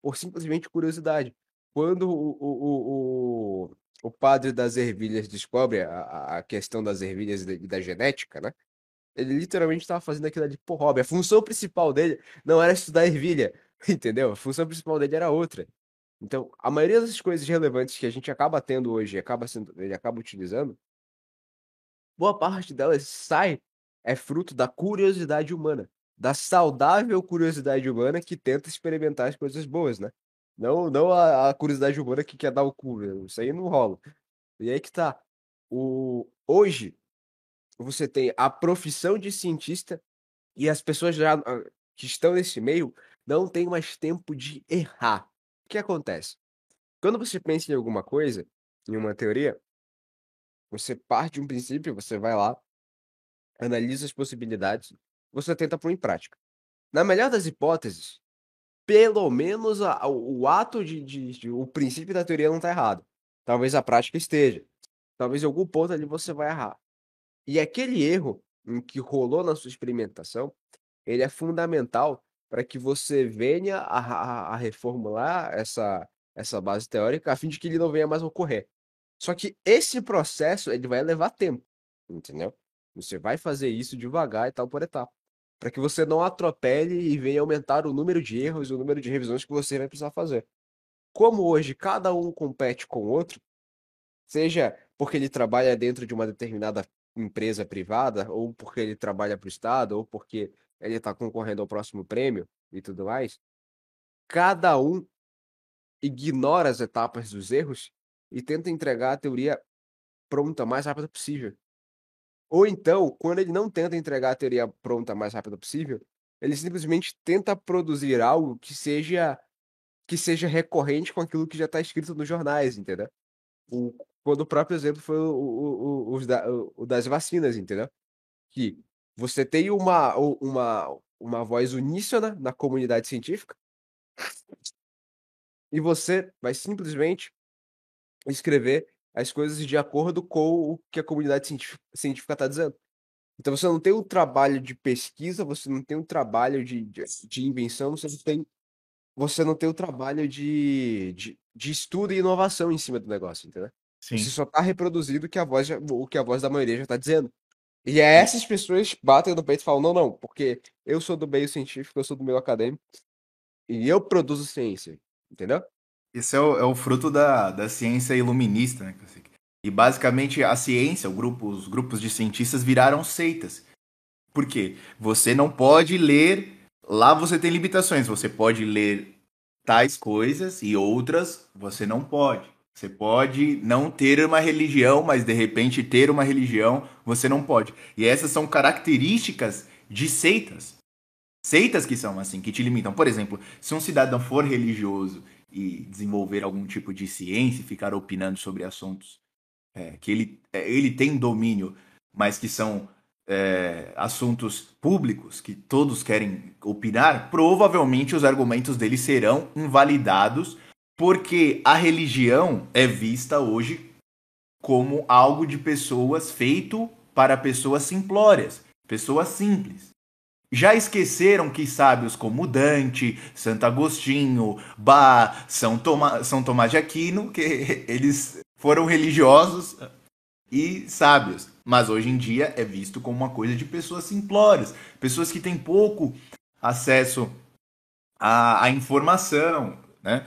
Por simplesmente curiosidade. Quando o, o, o, o padre das ervilhas descobre a, a questão das ervilhas e da, genética, né? Ele literalmente estava fazendo aquilo ali por hobby. A função principal dele não era estudar ervilha, [laughs] entendeu? A função principal dele era outra. Então, a maioria das coisas relevantes que a gente acaba tendo hoje, acaba sendo, ele acaba utilizando, boa parte delas sai é fruto da curiosidade humana, da saudável curiosidade humana que tenta experimentar as coisas boas, né? Não, não a, a curiosidade humana que quer dar o cu, isso aí não rola. E aí que tá. O, hoje, você tem a profissão de cientista e as pessoas já ah, que estão nesse meio não têm mais tempo de errar. O que acontece? Quando você pensa em alguma coisa, em uma teoria, você parte de um princípio, você vai lá, analisa as possibilidades, você tenta pôr em prática. Na melhor das hipóteses, pelo menos a, o ato de, de, de, o princípio da teoria não está errado. Talvez a prática esteja. Talvez em algum ponto ali você vai errar. E aquele erro em que rolou na sua experimentação, ele é fundamental para que você venha a, a, a, reformular essa, essa base teórica a fim de que ele não venha mais ocorrer. Só que esse processo ele vai levar tempo, entendeu? Você vai fazer isso devagar e tal por etapa, para que você não atropele e venha aumentar o número de erros e o número de revisões que você vai precisar fazer. Como hoje cada um compete com o outro, seja porque ele trabalha dentro de uma determinada empresa privada, ou porque ele trabalha para o Estado, ou porque ele está concorrendo ao próximo prêmio e tudo mais, cada um ignora as etapas dos erros e tenta entregar a teoria pronta mais rápido possível. Ou então, quando ele não tenta entregar a teoria pronta mais rápido possível, ele simplesmente tenta produzir algo que seja que seja recorrente com aquilo que já está escrito nos jornais, entendeu? O, quando o próprio exemplo foi o, o, o, o das vacinas, entendeu? Que você tem uma, uma, uma voz uníssona na comunidade científica e você vai simplesmente escrever as coisas de acordo com o que a comunidade científica está dizendo. Então você não tem um trabalho de pesquisa, você não tem um trabalho de, de, de invenção, você não tem, você não tem um trabalho de, de, de estudo e inovação em cima do negócio, entendeu? Sim. Você só está reproduzindo o que a voz, o que a voz da maioria já está dizendo. E é essas pessoas que batem no peito e falam, não, não, porque eu sou do meio científico, eu sou do meio acadêmico, e eu produzo ciência, entendeu?
Esse é o, é o fruto da, da ciência iluminista, né? E basicamente a ciência, grupo, os grupos de cientistas viraram seitas. Por quê? Você não pode ler. Lá você tem limitações. Você pode ler tais coisas e outras você não pode. Você pode não ter uma religião, mas de repente ter uma religião você não pode. E essas são características de seitas. Seitas que são assim, que te limitam. Por exemplo, se um cidadão for religioso e desenvolver algum tipo de ciência e ficar opinando sobre assuntos é, que ele, é, ele tem domínio, mas que são é, assuntos públicos que todos querem opinar, provavelmente os argumentos dele serão invalidados porque a religião é vista hoje como algo de pessoas feito para pessoas simplórias, pessoas simples. Já esqueceram que sábios como Dante, Santo Agostinho, Bá, São, Toma, São Tomás de Aquino, que [laughs] eles foram religiosos e sábios. Mas hoje em dia é visto como uma coisa de pessoas simplórias, pessoas que têm pouco acesso à, à informação, né?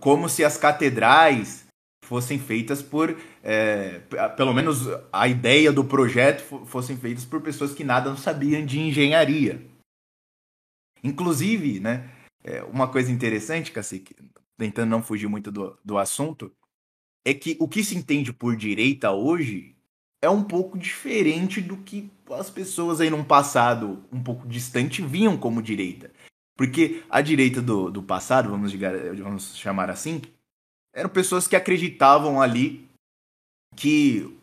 como se as catedrais fossem feitas por, é, pelo menos a ideia do projeto fossem feitas por pessoas que nada sabiam de engenharia. Inclusive, né, é, uma coisa interessante, Cacique, tentando não fugir muito do, do assunto, é que o que se entende por direita hoje é um pouco diferente do que as pessoas aí num passado um pouco distante viam como direita. Porque a direita do, do passado, vamos, digar, vamos chamar assim, eram pessoas que acreditavam ali que,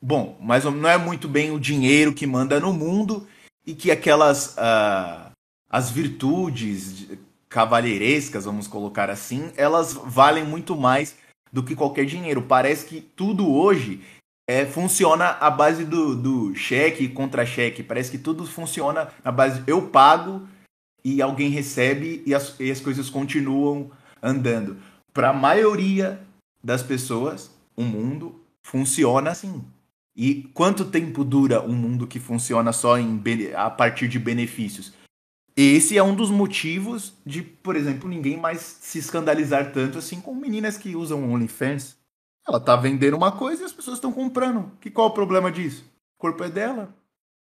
bom, mas não é muito bem o dinheiro que manda no mundo e que aquelas uh, as virtudes cavalheirescas, vamos colocar assim, elas valem muito mais do que qualquer dinheiro. Parece que tudo hoje é, funciona à base do, do cheque contra cheque. Parece que tudo funciona na base eu pago e alguém recebe e as, e as coisas continuam andando. Para a maioria das pessoas, o mundo funciona assim. E quanto tempo dura um mundo que funciona só em, a partir de benefícios? Esse é um dos motivos de, por exemplo, ninguém mais se escandalizar tanto assim com meninas que usam OnlyFans. Ela tá vendendo uma coisa e as pessoas estão comprando. Que qual o problema disso? O corpo é dela.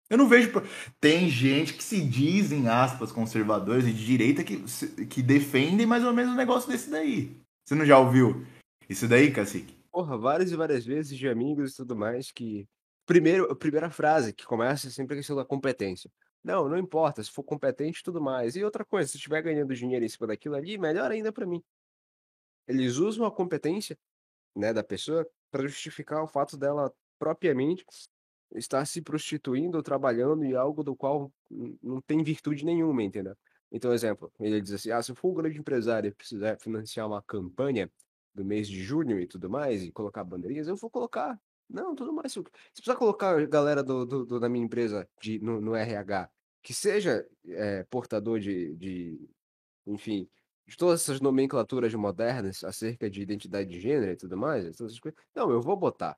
Eu não vejo. Tem gente que se dizem, aspas, conservadores e de direita que, que defendem mais ou menos um negócio desse daí. Você não já ouviu isso daí, cacique?
Porra, várias e várias vezes de amigos e tudo mais que. Primeiro, a primeira frase que começa é sempre a questão da competência. Não, não importa, se for competente tudo mais. E outra coisa, se estiver ganhando dinheiro em cima daquilo ali, melhor ainda para mim. Eles usam a competência, né, da pessoa para justificar o fato dela propriamente estar se prostituindo ou trabalhando em algo do qual não tem virtude nenhuma, entendeu? Então, exemplo, ele diz assim: ah, se eu for um grande empresário e precisar financiar uma campanha do mês de junho e tudo mais, e colocar bandeirinhas, eu vou colocar. Não, tudo mais. Se precisar colocar a galera do, do, do da minha empresa de, no, no RH que seja é, portador de, de, enfim, de todas essas nomenclaturas modernas acerca de identidade de gênero e tudo mais, essas coisas, não, eu vou botar.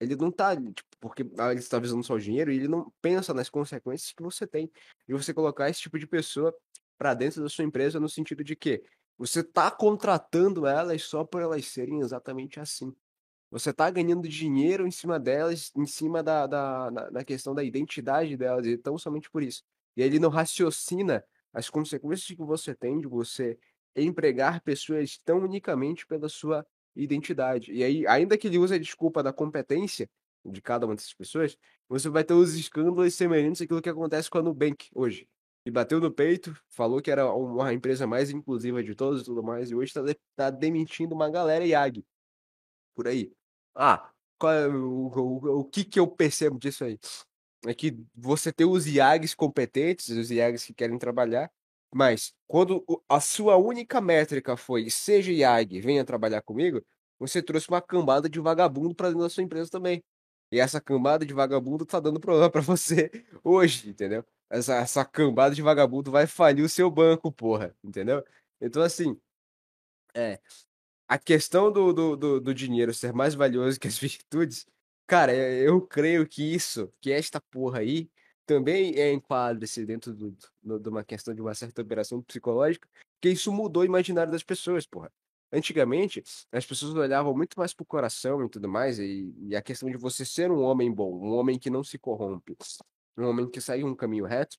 Ele não tá, tipo, porque ah, ele está visando só o dinheiro e ele não pensa nas consequências que você tem de você colocar esse tipo de pessoa para dentro da sua empresa no sentido de que você tá contratando elas só por elas serem exatamente assim. Você tá ganhando dinheiro em cima delas, em cima da, da, da questão da identidade delas, e tão somente por isso. E ele não raciocina as consequências que você tem de você empregar pessoas tão unicamente pela sua identidade. E aí, ainda que ele use a desculpa da competência de cada uma dessas pessoas, você vai ter os escândalos semelhantes àquilo que acontece com a Nubank hoje. E bateu no peito, falou que era uma empresa mais inclusiva de todas e tudo mais, e hoje está tá demitindo uma galera IAG. Por aí. Ah, é o, o, o que que eu percebo disso aí? É que você tem os IAGs competentes, os IAGs que querem trabalhar, mas quando a sua única métrica foi seja IAG, venha trabalhar comigo, você trouxe uma cambada de vagabundo para dentro da sua empresa também. E essa cambada de vagabundo tá dando problema para [laughs] você hoje, entendeu? Essa, essa cambada de vagabundo vai falir o seu banco, porra, entendeu? Então, assim, é, a questão do, do, do, do dinheiro ser mais valioso que as [laughs] virtudes, cara, eu creio que isso, que esta porra aí, também é enquadra-se dentro do, do, de uma questão de uma certa operação psicológica, que isso mudou o imaginário das pessoas, porra. Antigamente, as pessoas olhavam muito mais pro coração e tudo mais, e, e, a questão de você ser um homem bom, um homem que não se corrompe, um homem que segue um caminho reto.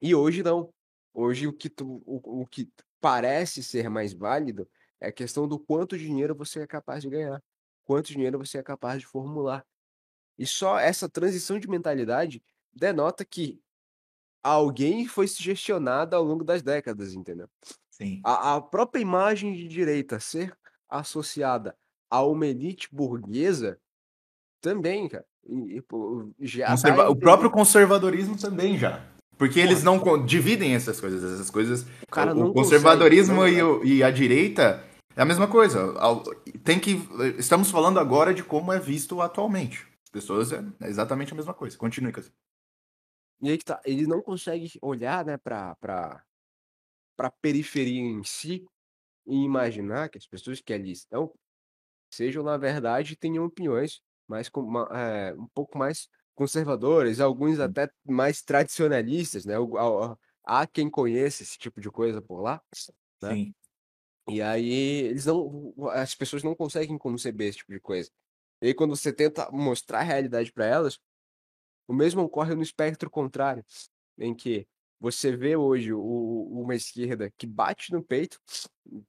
E hoje não. Hoje o que, tu, o, o que parece ser mais válido é a questão do quanto dinheiro você é capaz de ganhar, quanto dinheiro você é capaz de formular. E só essa transição de mentalidade denota que alguém foi sugestionado ao longo das décadas, entendeu?
Sim.
A, a própria imagem de direita ser associada a uma elite burguesa também, cara. E,
já Conserva... O próprio conservadorismo também já. Porque Porra. eles não dividem essas coisas. Essas coisas. O, o conservadorismo consegue, e, o, e, a direita é a mesma coisa. Tem que. Estamos falando agora de como é visto atualmente. As pessoas é, exatamente a mesma coisa. Continue, Cassio.
E aí que tá. Ele não consegue olhar, né, pra, pra, pra periferia em si e imaginar que as pessoas que ali estão sejam, na verdade, tenham opiniões mais é, um pouco mais conservadoras, alguns até mais tradicionalistas, né? Há quem conheça esse tipo de coisa por lá, né?
Sim.
E aí eles não, as pessoas não conseguem conceber esse tipo de coisa. E aí quando você tenta mostrar a realidade para elas, o mesmo ocorre no espectro contrário, em que você vê hoje o, uma esquerda que bate no peito,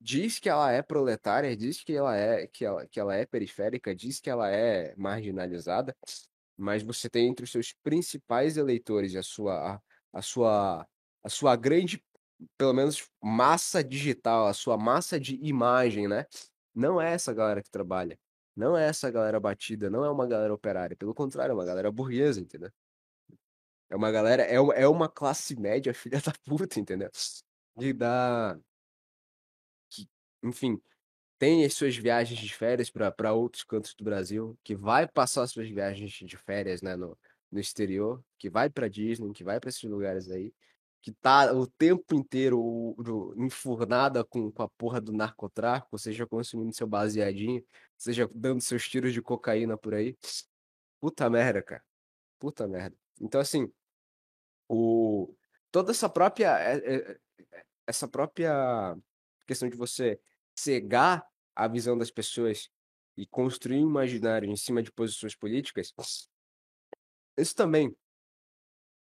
diz que ela é proletária, diz que ela é que ela, que ela é periférica, diz que ela é marginalizada, mas você tem entre os seus principais eleitores a sua a, a sua a sua grande pelo menos massa digital, a sua massa de imagem, né? Não é essa galera que trabalha. Não é essa galera batida, não é uma galera operária. Pelo contrário, é uma galera burguesa, entendeu? É uma galera, é é uma classe média [laughs] filha da puta, entendeu? de dar. Que, enfim, tem as suas viagens de férias para outros cantos do Brasil, que vai passar as suas viagens de férias, né, no, no exterior, que vai para Disney, que vai para esses lugares aí, que tá o tempo inteiro enfurnada com, com a porra do narcotráfico, seja consumindo seu baseadinho, seja dando seus tiros de cocaína por aí. Puta merda, cara. Puta merda. Então, assim, o, toda essa própria, é- é- é- essa própria questão de você cegar a visão das pessoas e construir um imaginário em cima de posições políticas, isso também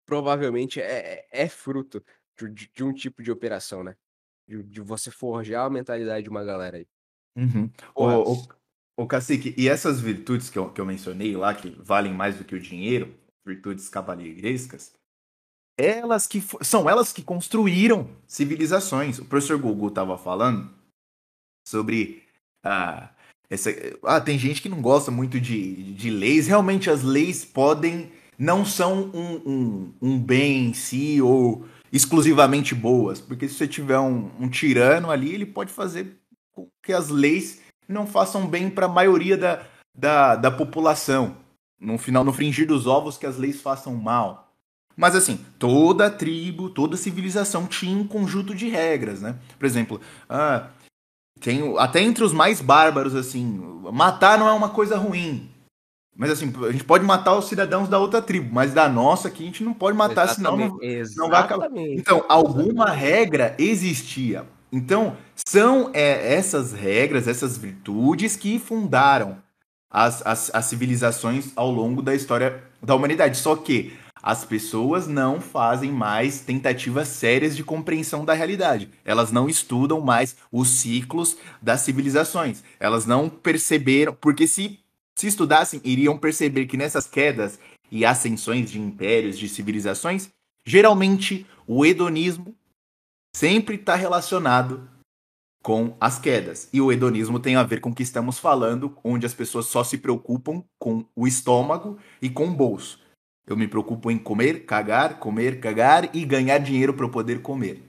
provavelmente é, é fruto de, de- de um tipo de operação, né? De, de você forjar a mentalidade de uma galera aí.
Uhum.
Porra.
O, o, o Cacique, e essas virtudes que eu, que eu mencionei lá, que valem mais do que o dinheiro, virtudes cavalheirescas, elas que são elas que construíram civilizações. O professor Gugu estava falando sobre ah, essa, ah, tem gente que não gosta muito de, de leis. Realmente as leis podem não são um, um, um bem em si ou exclusivamente boas, porque se você tiver um, um tirano ali, ele pode fazer com que as leis não façam bem para a maioria da, da, da população. No final, no fringir dos ovos, que as leis façam mal. Mas assim, toda tribo, toda civilização tinha um conjunto de regras, né? Por exemplo, ah, tem, até entre os mais bárbaros, assim, matar não é uma coisa ruim. Mas assim, a gente pode matar os cidadãos da outra tribo, mas da nossa aqui a gente não pode matar, senão não,
Exatamente,
não vai acabar.
exatamente.
então, alguma regra existia. Então, são é, essas regras, essas virtudes que fundaram as, as, as civilizações ao longo da história da humanidade. Só que as pessoas não fazem mais tentativas sérias de compreensão da realidade. Elas não estudam mais os ciclos das civilizações. Elas não perceberam, porque se, se estudassem, iriam perceber que nessas quedas e ascensões de impérios, de civilizações, geralmente o hedonismo sempre está relacionado com as quedas. E o hedonismo tem a ver com o que estamos falando, onde as pessoas só se preocupam com o estômago e com o bolso. Eu me preocupo em comer, cagar, comer, cagar e ganhar dinheiro para eu poder comer.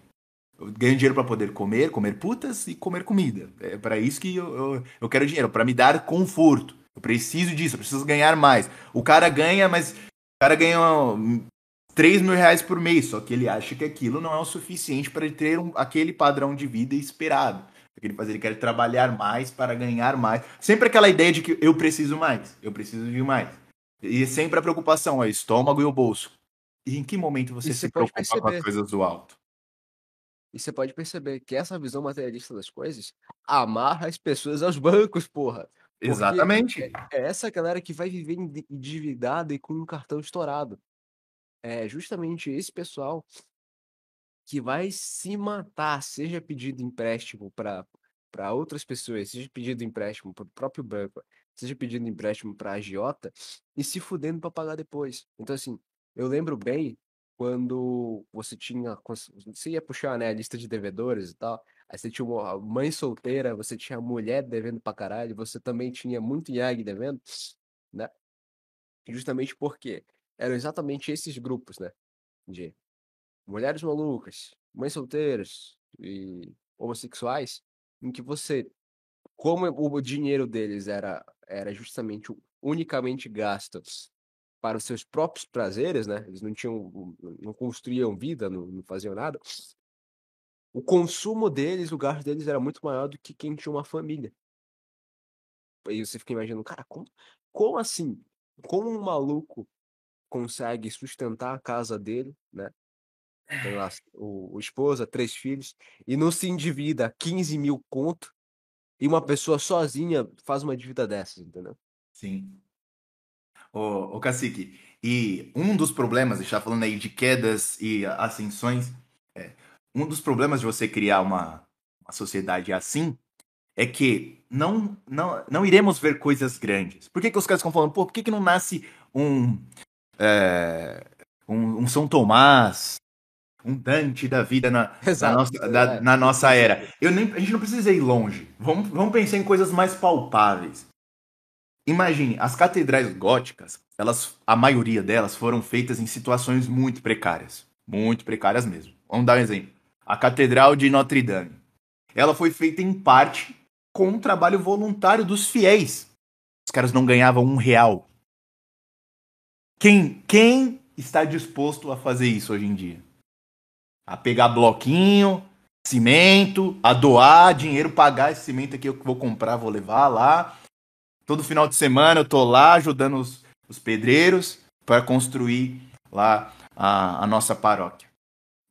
Eu ganho dinheiro para poder comer, comer putas e comer comida. É para isso que eu, eu, eu quero dinheiro, para me dar conforto. Eu preciso disso, eu preciso ganhar mais. O cara ganha, mas o cara ganha hum, 3 mil reais por mês, só que ele acha que aquilo não é o suficiente para ele ter um- aquele padrão de vida esperado. Ele faz, ele quer trabalhar mais para ganhar mais. Sempre aquela ideia de que eu preciso mais, eu preciso de mais. E sempre a preocupação é o estômago e o bolso. E em que momento você
E
se
você
preocupa com as
perceber.
coisas do alto?
E você pode perceber que essa visão materialista das coisas amarra as pessoas aos bancos, porra. Porque
Exatamente.
É é essa galera que vai viver endividada e com um cartão estourado. É justamente esse pessoal que vai se matar, seja pedido empréstimo para para outras pessoas, seja pedido empréstimo para o próprio banco, seja pedido empréstimo para agiota e se fudendo para pagar depois. Então, assim, eu lembro bem quando você tinha, você ia puxar, né, a lista de devedores e tal, aí você tinha uma mãe solteira, você tinha mulher devendo pra caralho, você também tinha muito IAG devendo, né? Justamente porque eram exatamente esses grupos, né? De mulheres malucas, mães solteiras e homossexuais, em que você, como o dinheiro deles era, era justamente unicamente gasto para os seus próprios prazeres, né? Eles não tinham, não construíam vida, não, não faziam nada. O consumo deles, o gasto deles era muito maior do que quem tinha uma família. Aí você fica imaginando, cara, como, como assim? Como um maluco consegue sustentar a casa dele, né? Tem lá o, o esposa, três filhos, e não se endivida 15 mil conto, e uma pessoa sozinha faz uma dívida dessas, entendeu?
Sim. Ô, ô Cacique, e um dos problemas, a gente tá falando aí de quedas e ascensões, é, um dos problemas de você criar uma, uma sociedade assim é que não, não, não iremos ver coisas grandes. Por que, que os caras ficam falando, pô, por que, que não nasce um, é, um, um São Tomás, um Dante da vida na, na
Exato,
nossa, da-
é.
na nossa era? Eu nem, a gente não precisa ir longe. Vamos, vamos pensar em coisas mais palpáveis. Imagine, as catedrais góticas, elas, a maioria delas foram feitas em situações muito precárias. Muito precárias mesmo. Vamos dar um exemplo. a Catedral de Notre Dame. Ela foi feita em parte com um trabalho voluntário dos fiéis. Os caras não ganhavam um real. Quem, quem está disposto a fazer isso hoje em dia? A pegar bloquinho, cimento, a doar dinheiro, pagar esse cimento aqui eu vou comprar, vou levar lá. Todo final de semana eu tô lá ajudando os, os pedreiros para construir lá a, a, nossa paróquia.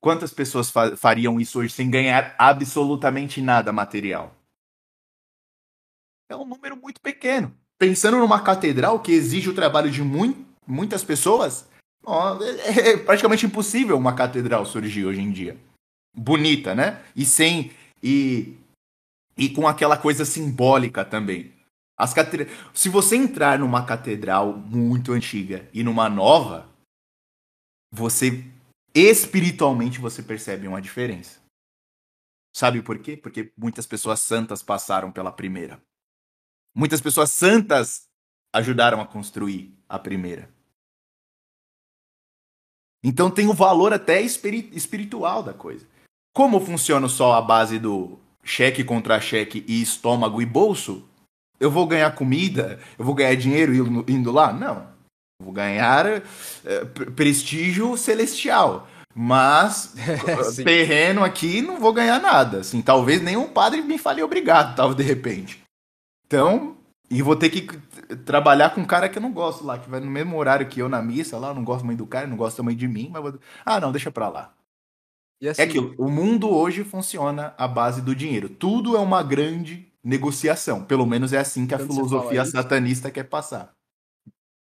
Quantas pessoas fa fariam isso hoje sem ganhar absolutamente nada material? É um número muito pequeno. Pensando numa catedral que exige o trabalho de muitas pessoas, é, é praticamente impossível uma catedral surgir hoje em dia bonita, né? E sem e e com aquela coisa simbólica também. As catedra... Se você entrar numa catedral muito antiga e numa nova, você espiritualmente você percebe uma diferença. Sabe por quê? Porque muitas pessoas santas passaram pela primeira. Muitas pessoas santas ajudaram a construir a primeira. Então tem o valor até espiritual da coisa. Como funciona só a base do cheque contra cheque e estômago e bolso, eu vou ganhar comida, eu vou ganhar dinheiro indo lá? Não. Eu vou ganhar é, prestígio celestial. Mas [laughs] terreno aqui não vou ganhar nada. Assim, talvez nenhum padre me fale obrigado, tal, de repente. Então, e vou ter que trabalhar com um cara que eu não gosto lá, que vai no mesmo horário que eu na missa lá, eu não gosto muito do cara, não gosta também de mim, mas vou... ah, não, deixa pra lá. É assim, é que o mundo hoje funciona à base do dinheiro. Tudo é uma grande negociação. Pelo menos é assim que a filosofia satanista quer passar.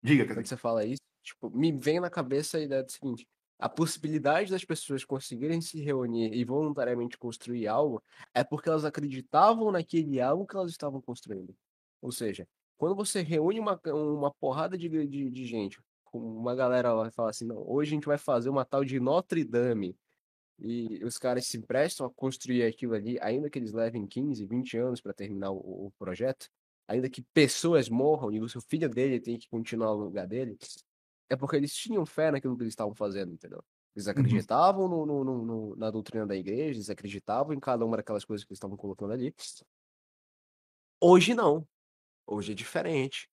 Diga,
Quando você fala isso, tipo, me vem na cabeça a ideia do seguinte: a possibilidade das pessoas conseguirem se reunir e voluntariamente construir algo é porque elas acreditavam naquele algo que elas estavam construindo. Ou seja, quando você reúne uma, uma porrada de, de, de gente, uma galera vai falar assim: não, hoje a gente vai fazer uma tal de Notre Dame e os caras se emprestam a construir aquilo ali, ainda que eles levem 15, 20 anos para terminar o, o, projeto, ainda que pessoas morram e o seu filho dele tem que continuar no lugar dele, é porque eles tinham fé naquilo que eles estavam fazendo, entendeu? Eles uhum. acreditavam uhum. no, no, no, na doutrina da igreja, eles acreditavam em cada uma daquelas coisas que eles estavam colocando ali. Hoje não. Hoje é diferente.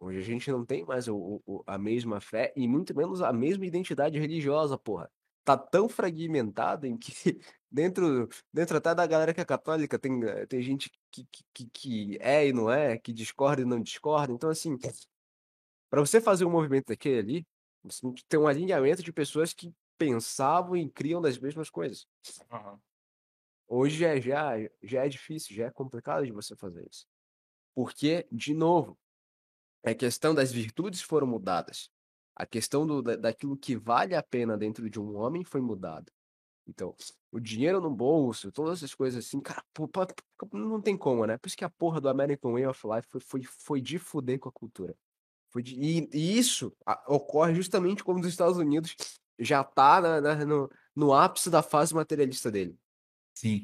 Hoje a gente não tem mais o, o, a mesma fé e muito menos a mesma identidade religiosa, porra tá tão fragmentado em que [laughs] dentro, dentro até da galera que é católica tem, eh, tem gente que, que, que é e não é, que discorda e não discorda. Então, assim, para você fazer um movimento daquele ali, você tem que ter um alinhamento de pessoas que pensavam e criam das mesmas coisas. Uhum. Hoje já, já, já é difícil, já é complicado de você fazer isso. Porque, de novo, a questão das virtudes foram mudadas a questão do, daquilo que vale a pena dentro de um homem foi mudada. Então, o dinheiro no bolso, todas essas coisas assim, cara, pô, pô, não tem como, né? Por isso que a porra do American Way of Life foi, foi, foi de fuder com a cultura. Foi de, e, e, isso ocorre justamente quando os Estados Unidos já tá na, na, no, no ápice da fase materialista dele.
Sim.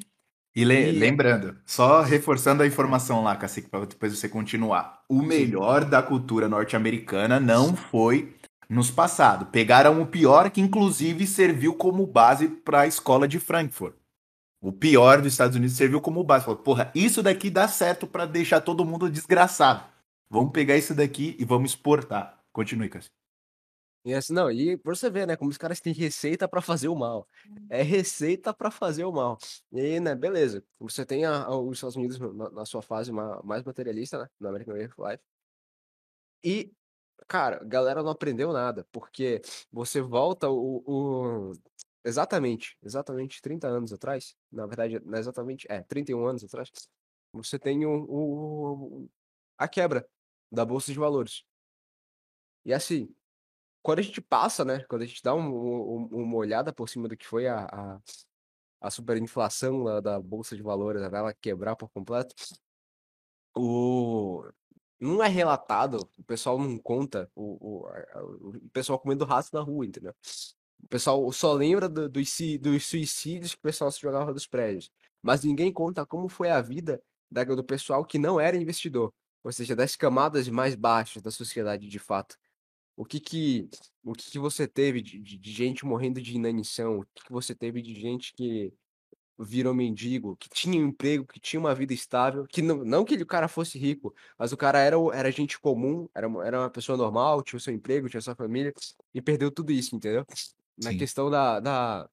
E, le e, lembrando, só reforçando a informação lá, Cacique, para depois você continuar. O melhor da cultura norte-americana não foi nos passado. Pegaram o pior, que inclusive serviu como base para a escola de Frankfurt. O pior dos Estados Unidos serviu como base. Falou, porra, isso daqui dá certo para deixar todo mundo desgraçado. Vamos pegar isso daqui e vamos exportar. Continue, Cássio.
E assim, não, e você ver, né, como os caras têm receita para fazer o mal. É receita para fazer o mal. E aí, né, beleza. Você tem a, a, os Estados Unidos na, na, sua fase mais materialista, né, no American Way of Life. E Cara, a galera não aprendeu nada, porque você volta o, o, Exatamente, exatamente 30 anos atrás, na verdade, não é exatamente, é, 31 anos atrás, você tem o, o, a quebra da Bolsa de Valores. E assim, quando a gente passa, né, quando a gente dá um, um, uma olhada por cima do que foi a, a, a superinflação da, da Bolsa de Valores, ela quebrar por completo, o, não é relatado, o pessoal não conta o, o, o pessoal comendo rato na rua, entendeu? O pessoal só lembra do, dos, dos suicídios que o pessoal se jogava dos prédios. Mas ninguém conta como foi a vida da, do pessoal que não era investidor. Ou seja, das camadas mais baixas da sociedade de fato. O que que, o que, que você teve de, de, de gente morrendo de inanição? O que, que você teve de gente que virou mendigo, que tinha um emprego, que tinha uma vida estável, que não, não que o cara fosse rico, mas o cara era, era gente comum, era, uma- era uma pessoa normal, tinha o seu emprego, tinha a sua família, e perdeu tudo isso, entendeu? Na
Sim.
questão da, da,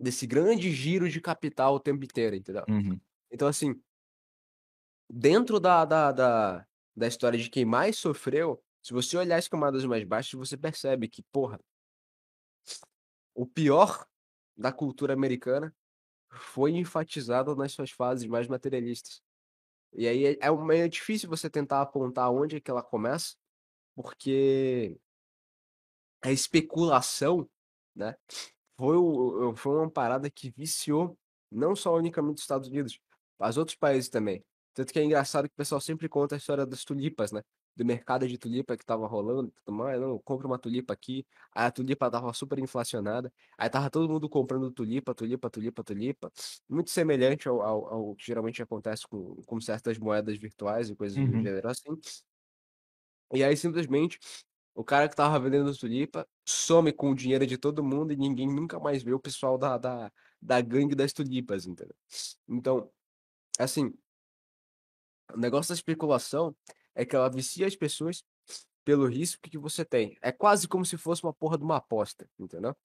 desse grande giro de capital o tempo inteiro, entendeu?
Uhum.
Então, assim, dentro da, da, da, da história de quem mais sofreu, se você olhar as camadas mais baixas, você percebe que, porra, o pior da cultura americana foi enfatizado nas suas fases mais materialistas. E aí é, é, é difícil você tentar apontar onde é que ela começa, porque a especulação, né, foi, foi uma parada que viciou não só unicamente os Estados Unidos, mas outros países também. Tanto que é engraçado que o pessoal sempre conta a história das tulipas, né? Do mercado de tulipa que tava rolando, tudo mais, não, compra uma tulipa aqui, aí a tulipa tava super inflacionada, aí tava todo mundo comprando tulipa, tulipa, tulipa, tulipa, muito semelhante ao, ao, ao que geralmente acontece com, com certas moedas virtuais e coisas do
Uhum.
gênero assim. E aí simplesmente o cara que tava vendendo tulipa some com o dinheiro de todo mundo e ninguém nunca mais vê o pessoal da, da, da gangue das tulipas, entendeu? Então, assim, o negócio da especulação é que ela vicia as pessoas pelo risco que você tem. É quase como se fosse uma porra de uma aposta, entendeu?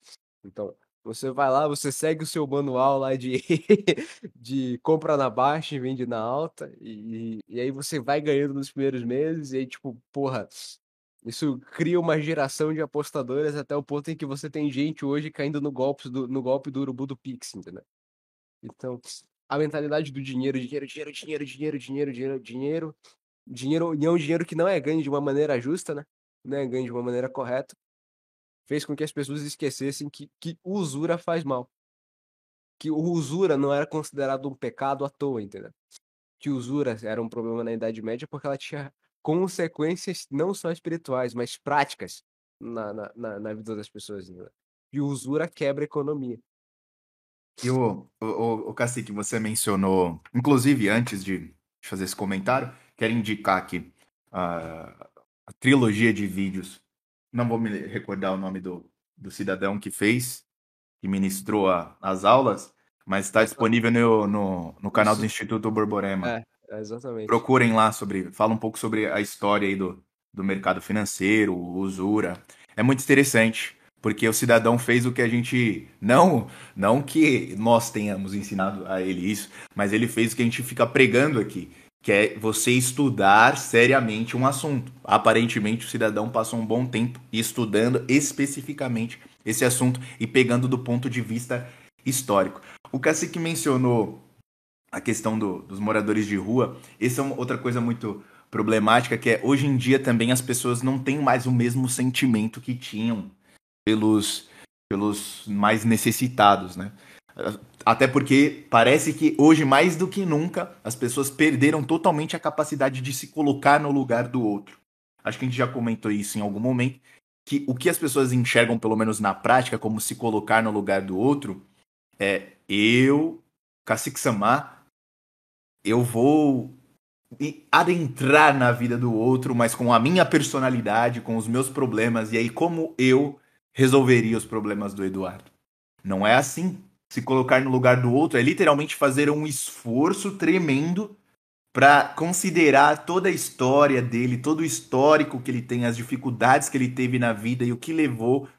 Então, você vai lá, você segue o seu manual lá de, [laughs] de compra na baixa e vende na alta, e, e aí você vai ganhando nos primeiros meses, e aí, tipo, porra, isso cria uma geração de apostadoras até o ponto em que você tem gente hoje caindo no golpe do, no golpe do urubu do Pix, entendeu? Então, a mentalidade do dinheiro, dinheiro, dinheiro, dinheiro, dinheiro, dinheiro, dinheiro, dinheiro, dinheiro, e é um dinheiro que não é ganho de uma maneira justa, né? Não é ganho de uma maneira correta, fez com que as pessoas esquecessem que, que usura faz mal. Que usura não era considerado um pecado à toa, entendeu? Que usura era um problema na Idade Média porque ela tinha consequências não só espirituais, mas práticas na, na, na, vida das pessoas. Entendeu? E usura quebra a economia.
E o, o, o, o Cacique, você mencionou, inclusive antes de fazer esse comentário, quero indicar aqui a, a trilogia de vídeos. Não vou me recordar o nome do, do cidadão que fez, que ministrou a, as aulas, mas está disponível no, no, no canal do Instituto Borborema.
É, exatamente.
Procurem lá sobre. Fala um pouco sobre a história aí do, do mercado financeiro, usura. É muito interessante, porque o cidadão fez o que a gente. Não, não que nós tenhamos ensinado a ele isso, mas ele fez o que a gente fica pregando aqui. Que é você estudar seriamente um assunto. Aparentemente, o cidadão passou um bom tempo estudando especificamente esse assunto e pegando do ponto de vista histórico. O Cacique mencionou a questão do, dos moradores de rua. Essa é uma, outra coisa muito problemática, que é hoje em dia também as pessoas não têm mais o mesmo sentimento que tinham pelos, pelos mais necessitados, né? Até porque parece que hoje, mais do que nunca, as pessoas perderam totalmente a capacidade de se colocar no lugar do outro. Acho que a gente já comentou isso em algum momento, que o que as pessoas enxergam, pelo menos na prática, como se colocar no lugar do outro, é eu, Cacique Samar, eu vou adentrar na vida do outro, mas com a minha personalidade, com os meus problemas, e aí como eu resolveria os problemas do Eduardo. Não é assim. Se colocar no lugar do outro é literalmente fazer um esforço tremendo para considerar toda a história dele, todo o histórico que ele tem, as dificuldades que ele teve na vida e o que levou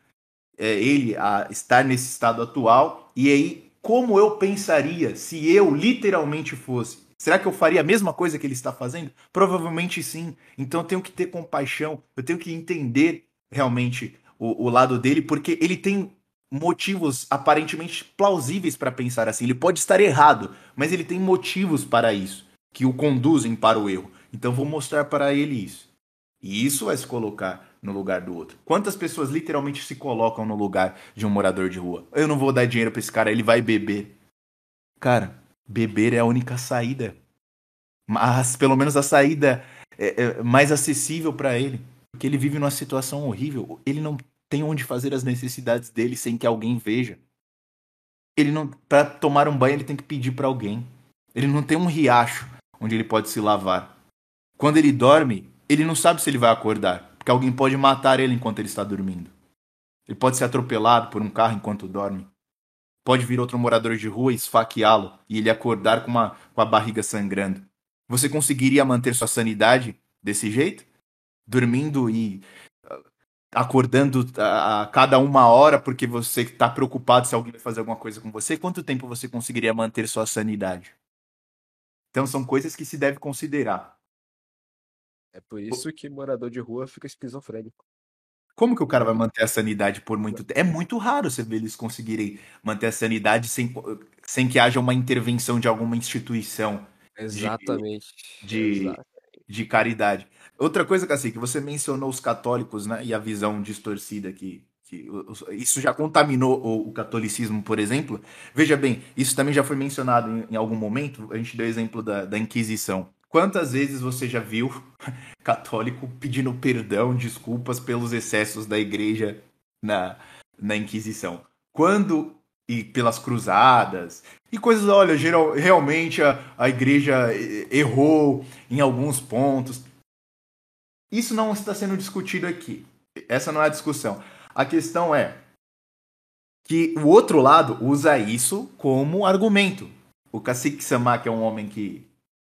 é, ele a estar nesse estado atual. E aí, como eu pensaria se eu literalmente fosse? Será que eu faria a mesma coisa que ele está fazendo? Provavelmente sim. Então eu tenho que ter compaixão, eu tenho que entender realmente o, o lado dele, porque ele tem motivos aparentemente plausíveis para pensar assim. Ele pode estar errado, mas ele tem motivos para isso que o conduzem para o erro. Então vou mostrar para ele isso. E isso é se colocar no lugar do outro. Quantas pessoas literalmente se colocam no lugar de um morador de rua? Eu não vou dar dinheiro para esse cara, ele vai beber. Cara, beber é a única saída. Mas pelo menos a saída é, é mais acessível para ele. Porque ele vive numa situação horrível. Ele não tem onde fazer as necessidades dele sem que alguém veja. Ele não, para tomar um banho ele tem que pedir para alguém. Ele não tem um riacho onde ele pode se lavar. Quando ele dorme, ele não sabe se ele vai acordar, porque alguém pode matar ele enquanto ele está dormindo. Ele pode ser atropelado por um carro enquanto dorme. pode vir outro morador de rua e esfaqueá-lo e ele acordar com, uma, com a barriga sangrando. Você conseguiria manter sua sanidade desse jeito? Dormindo e acordando a, cada uma hora porque você está preocupado se alguém vai fazer alguma coisa com você? Quanto tempo você conseguiria manter sua sanidade? Então são coisas que se deve considerar.
É por isso que morador de rua fica esquizofrênico.
Como que o cara vai manter a sanidade por muito tempo? É muito raro você ver eles conseguirem manter a sanidade sem, sem que haja uma intervenção de alguma instituição
Exatamente.
de,
Exato.
de caridade. Outra coisa, Cacique, você mencionou os católicos né, e a visão distorcida que, que isso já contaminou o, o catolicismo, por exemplo. Veja bem, isso também já foi mencionado em, em algum momento. A gente deu exemplo da, da Inquisição. Quantas vezes você já viu [laughs] católico pedindo perdão, desculpas pelos excessos da igreja na, na Inquisição? Quando e pelas cruzadas e coisas, olha, geral, realmente a, a igreja eh, errou em alguns pontos. Isso não está sendo discutido aqui. Essa não é a discussão. A questão é que o outro lado usa isso como argumento. O Cacique Samar, que é um homem que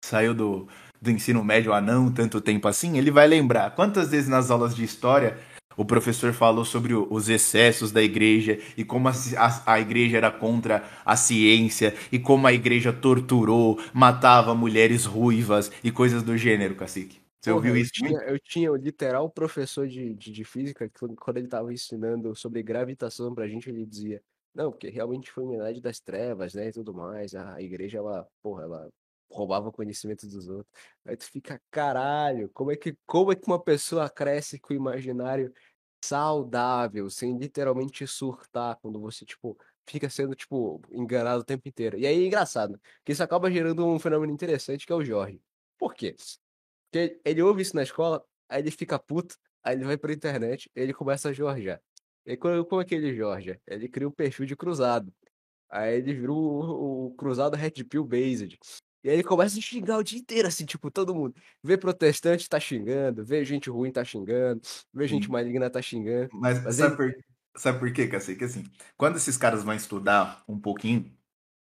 saiu do, do ensino médio há não tanto tempo assim, ele vai lembrar quantas vezes nas aulas de história o professor falou sobre os excessos da igreja e como a, a- a igreja era contra a ciência e como a igreja torturou, matava mulheres ruivas e coisas do gênero, Cacique. Você ouviu
eu
isso?
tinha, eu tinha o literal professor de, de, de física que quando ele estava ensinando sobre gravitação pra gente, ele dizia, não, porque realmente foi uma idade das trevas, né, e tudo mais, a igreja, ela, porra, ela roubava conhecimento dos outros. Aí tu fica, caralho, como é que, como é que uma pessoa cresce com o imaginário saudável, sem literalmente surtar, quando você, tipo, fica sendo, tipo, enganado o tempo inteiro. E aí é engraçado, que isso acaba gerando um fenômeno interessante que é o Jorge. Por quê? Porque ele ouve isso na escola, aí ele fica puto, aí ele vai pra internet, ele começa a jorjar. E como como é que ele jorja? Ele cria um perfil de cruzado. Aí ele vira o, o cruzado Red Pill Based. E aí ele começa a xingar o dia inteiro, assim, tipo, todo mundo. Vê protestante, tá xingando. Vê gente ruim, tá xingando. Vê gente
Sim.
maligna, tá xingando.
Mas,
Mas
sabe, por, sabe por quê, Cacique? Assim, quando esses caras vão estudar um pouquinho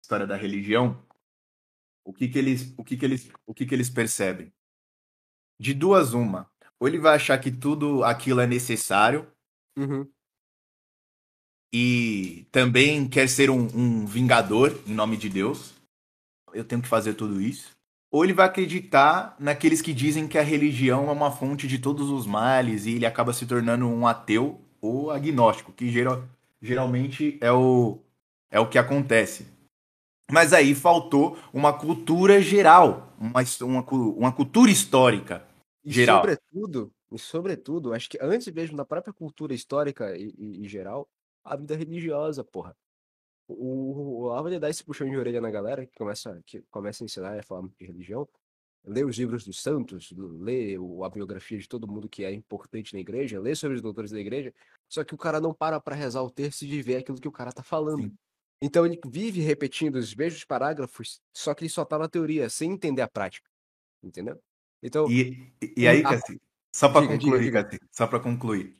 história da religião, o que que eles, o que que eles, o que que eles percebem? De duas uma, ou ele vai achar que tudo aquilo é necessário
Uhum.
e também quer ser um, um vingador em nome de Deus. Eu tenho que fazer tudo isso. Ou ele vai acreditar naqueles que dizem que a religião é uma fonte de todos os males e ele acaba se tornando um ateu ou agnóstico, que geral, geralmente é o, é o que acontece. Mas aí faltou uma cultura geral, uma, uma, uma cultura histórica.
E
Geral.
sobretudo, e sobretudo, acho que antes mesmo da própria cultura histórica e, e- e geral, a vida religiosa, porra. O, o Álvaro dá esse puxão de orelha na galera que começa, que começa a ensinar a falar muito de religião, lê os livros dos santos, lê a biografia de todo mundo que é importante na igreja, lê sobre os doutores da igreja, só que o cara não para pra rezar o terço e de ver aquilo que o cara tá falando.
Sim.
Então ele vive repetindo os mesmos parágrafos, só que ele só tá na teoria, sem entender a prática. Entendeu? Então,
E, e, aí,
a-
Cassi, só
diga,
concluir,
diga.
Cassi, só pra concluir.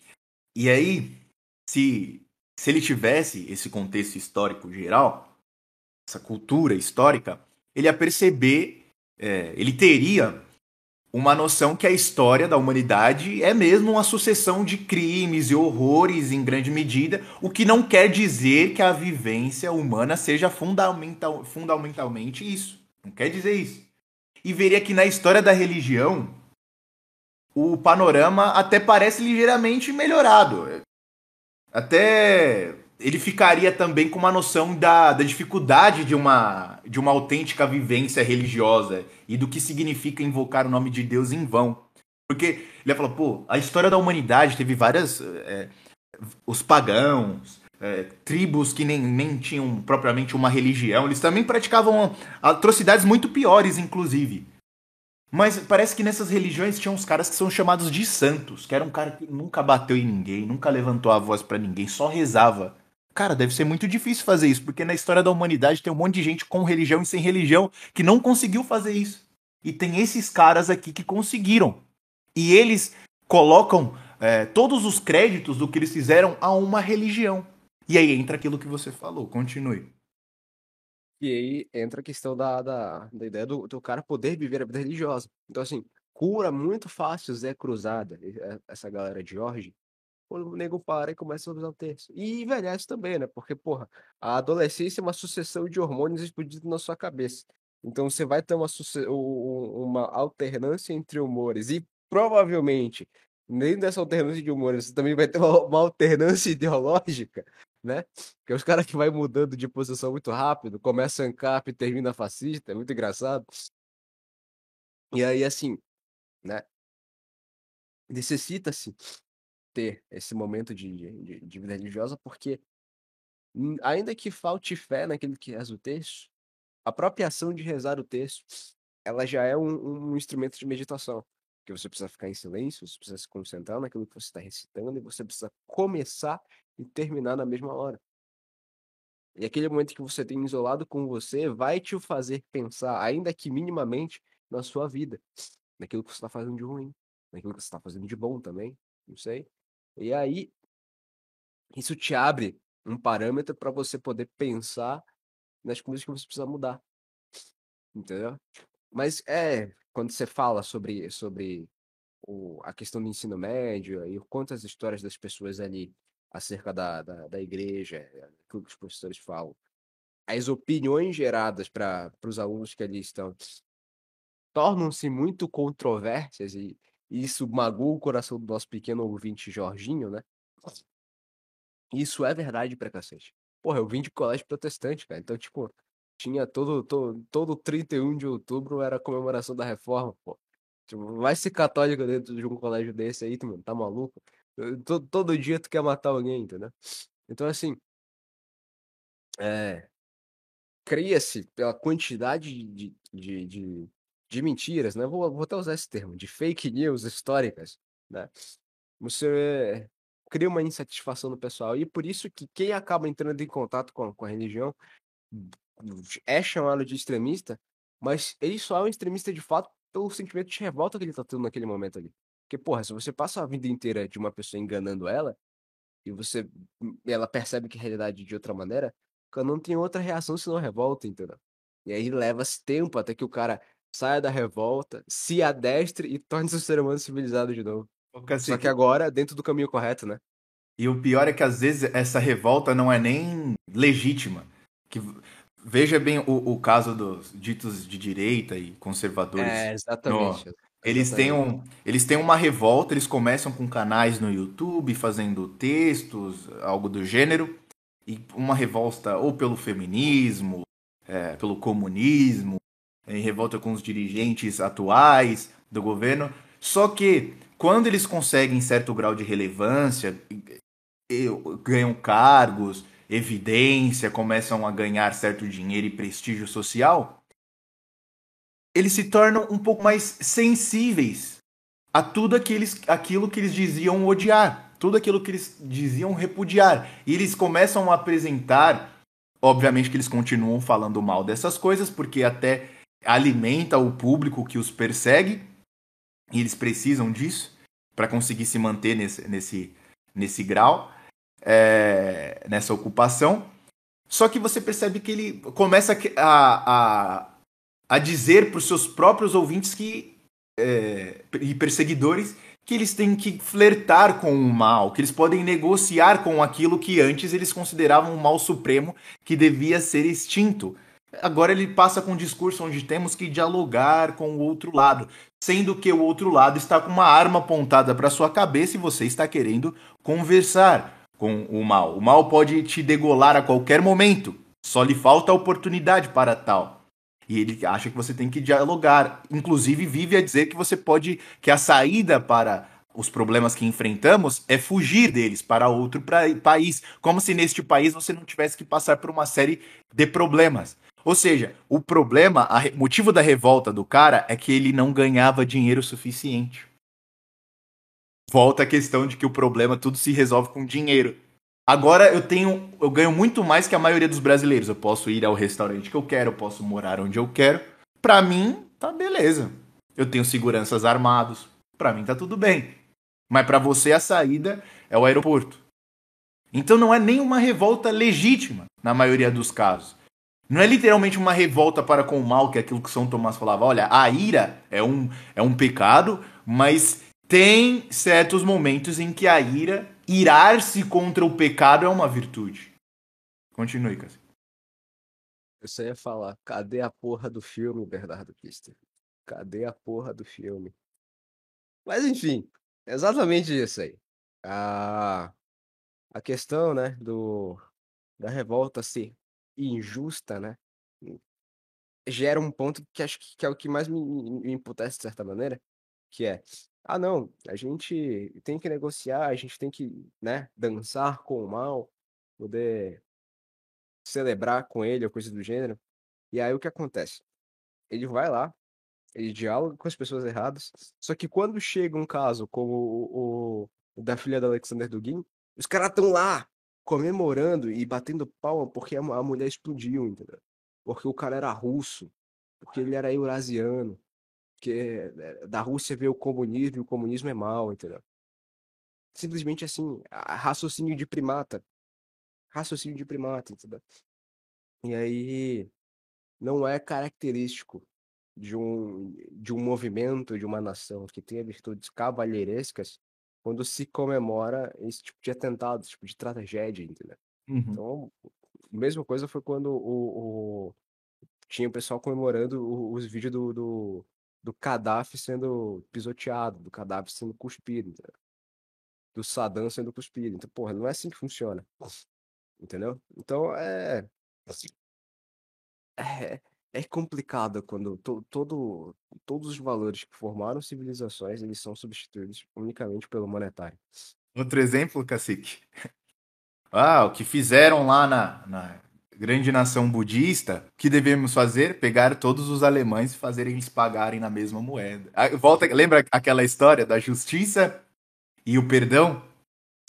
E aí, se, se ele tivesse esse contexto histórico geral, essa cultura histórica, ele ia perceber, é, ele teria uma noção que a história da humanidade é mesmo uma sucessão de crimes e horrores em grande medida, o que não quer dizer que a vivência humana seja fundamental, fundamentalmente isso. Não quer dizer isso. E veria que na história da religião o panorama até parece ligeiramente melhorado. Até ele ficaria também com uma noção da, da dificuldade de uma, de uma autêntica vivência religiosa e do que significa invocar o nome de Deus em vão. Porque ele ia falar, pô, a história da humanidade teve várias. é, os pagãos, é, tribos que nem, nem tinham propriamente uma religião, eles também praticavam atrocidades muito piores, inclusive. Mas parece que nessas religiões tinham uns caras que são chamados de santos, que era um cara que nunca bateu em ninguém, nunca levantou a voz pra ninguém, só rezava. Cara, deve ser muito difícil fazer isso, porque na história da humanidade tem um monte de gente com religião e sem religião que não conseguiu fazer isso. E tem esses caras aqui que conseguiram. E eles colocam é, todos os créditos do que eles fizeram a uma religião. E aí entra aquilo que você falou, continue.
E aí entra a questão da, da, da ideia do, do cara poder viver a vida religiosa. Então, assim, cura muito fácil Zé Cruzada, é, essa galera de Jorge, quando o nego para e começa a usar o terço. E envelhece também, né? Porque, porra, a adolescência é uma sucessão de hormônios explodindo na sua cabeça. Então você vai ter uma, uma alternância entre humores. E provavelmente, dentro dessa alternância de humores, você também vai ter uma, uma alternância [laughs] ideológica, né? É os caras que vai mudando de posição muito rápido, começa ANCAP e termina fascista, é muito engraçado. E aí, assim, né? Necessita-se ter esse momento de, de, de vida religiosa, porque hum, ainda que falte fé naquele que reza o texto, a própria ação de rezar o texto, ela já é um, um instrumento de meditação. Que você precisa ficar em silêncio, você precisa se concentrar naquilo que você está recitando e você precisa começar e terminar na mesma hora. E aquele momento que você tem isolado com você vai te fazer pensar, ainda que minimamente, na sua vida, naquilo que você está fazendo de ruim, naquilo que você está fazendo de bom também, não sei. E aí, isso te abre um parâmetro para você poder pensar nas coisas que você precisa mudar. Entendeu? Mas é, quando você fala sobre, sobre o, a questão do ensino médio e quantas histórias das pessoas ali acerca da, da, da igreja, aquilo que os professores falam, as opiniões geradas para os alunos que ali estão tornam-se muito controversas e, isso magoa o coração do nosso pequeno ouvinte Jorginho, né? Isso é verdade pra cacete. Porra, eu vim de colégio protestante, cara. Então, tipo, tinha todo, todo, todo 31 de outubro era comemoração da reforma, pô. Tipo, vai ser católico dentro de um colégio desse aí, mano, tá maluco? Todo, todo dia tu quer matar alguém, entendeu? Então, assim, é, cria-se pela quantidade de, de, de, de mentiras, né? Vou, vou até usar esse termo, de fake news históricas, né? Você cria uma insatisfação no pessoal. E por isso que quem acaba entrando em contato com, com a religião é chamado de extremista, mas ele só é um extremista de fato pelo sentimento de revolta que ele tá tendo naquele momento ali. Porque, porra, se você passa a vida inteira de uma pessoa enganando ela, e você ela percebe que a realidade é de outra maneira, ela não tem outra reação senão revolta, entendeu? E aí leva-se tempo até que o cara saia da revolta, se adestre e torne-se um ser humano civilizado de novo. Assim, Só que agora dentro do caminho correto, né?
E o pior é que às vezes essa revolta não é nem legítima. Que veja bem o, o caso dos ditos de direita e conservadores.
É, exatamente.
No, eles têm, um, eles têm uma revolta, eles começam com canais no YouTube, fazendo textos, algo do gênero, e uma revolta ou pelo feminismo, é, pelo comunismo, em revolta com os dirigentes atuais do governo. Só que quando eles conseguem certo grau de relevância, ganham cargos, evidência, começam a ganhar certo dinheiro e prestígio social, eles se tornam um pouco mais sensíveis a tudo aqueles, aquilo que eles diziam odiar, tudo aquilo que eles diziam repudiar. E eles começam a apresentar, obviamente que eles continuam falando mal dessas coisas, porque até alimenta o público que os persegue, e eles precisam disso para conseguir se manter nesse, nesse, nesse grau, é, nessa ocupação. Só que você percebe que ele começa a, a, a dizer para os seus próprios ouvintes que é, e perseguidores que eles têm que flertar com o mal, que eles podem negociar com aquilo que antes eles consideravam um mal supremo que devia ser extinto. Agora ele passa com um discurso onde temos que dialogar com o outro lado, sendo que o outro lado está com uma arma apontada para sua cabeça e você está querendo conversar com o mal. O mal pode te degolar a qualquer momento, só lhe falta a oportunidade para tal. E ele acha que você tem que dialogar. Inclusive vive a dizer que você pode que a saída para os problemas que enfrentamos é fugir deles para outro pra, país, como se neste país você não tivesse que passar por uma série de problemas. Ou seja, o problema, o motivo da revolta do cara é que ele não ganhava dinheiro suficiente. Volta a questão de que o problema tudo se resolve com dinheiro. Agora eu tenho, eu ganho muito mais que a maioria dos brasileiros. Eu posso ir ao restaurante que eu quero, eu posso morar onde eu quero. Pra mim, tá beleza. Eu tenho seguranças armados. Pra mim tá tudo bem. Mas para você a saída é o aeroporto. Então não é nem uma revolta legítima, na maioria dos casos. Não é literalmente uma revolta para com o mal, que é aquilo que São Tomás falava. Olha, a ira é um, é um pecado, mas tem certos momentos em que a ira, irar-se contra o pecado é uma virtude. Continue, Cássio.
Eu só ia falar, cadê a porra do filme, Bernardo Kister? Cadê a porra do filme? Mas enfim, exatamente isso aí. A, a questão, né, do, da revolta ser injusta, né, gera um ponto que acho que é o que mais me, me imputece de certa maneira, que é, ah não, a gente tem que negociar, a gente tem que, né, dançar com o mal, poder celebrar com ele ou coisa do gênero. E aí o que acontece? Ele vai lá, ele dialoga com as pessoas erradas, só que quando chega um caso como o, o, da filha do Alexander Dugin, os caras estão lá comemorando e batendo palma porque a, a mulher explodiu, entendeu? Porque o cara era russo, porque ele era eurasiano, que é, da Rússia veio o comunismo e o comunismo é mal, entendeu? Simplesmente assim, raciocínio de primata. Raciocínio de primata, entendeu? E aí não é característico de um, de um movimento, de uma nação que tenha virtudes cavalheirescas quando se comemora esse tipo de atentado, esse tipo de tragédia, entendeu?
Uhum.
Então, a mesma coisa foi quando o, o tinha o pessoal comemorando os vídeos do, do, do Gaddafi sendo pisoteado, do Gaddafi sendo cuspido, entendeu? do Saddam sendo cuspido. Então, porra, não é assim que funciona. Entendeu? Então, é. É, é complicado quando to, todo, todos os valores que formaram civilizações eles são substituídos unicamente pelo monetário.
Outro exemplo, Cacique. Ah, o que fizeram lá na, na grande nação budista, o que devemos fazer? Pegar todos os alemães e fazer eles pagarem na mesma moeda. Ah, volta, lembra aquela história da justiça e o perdão?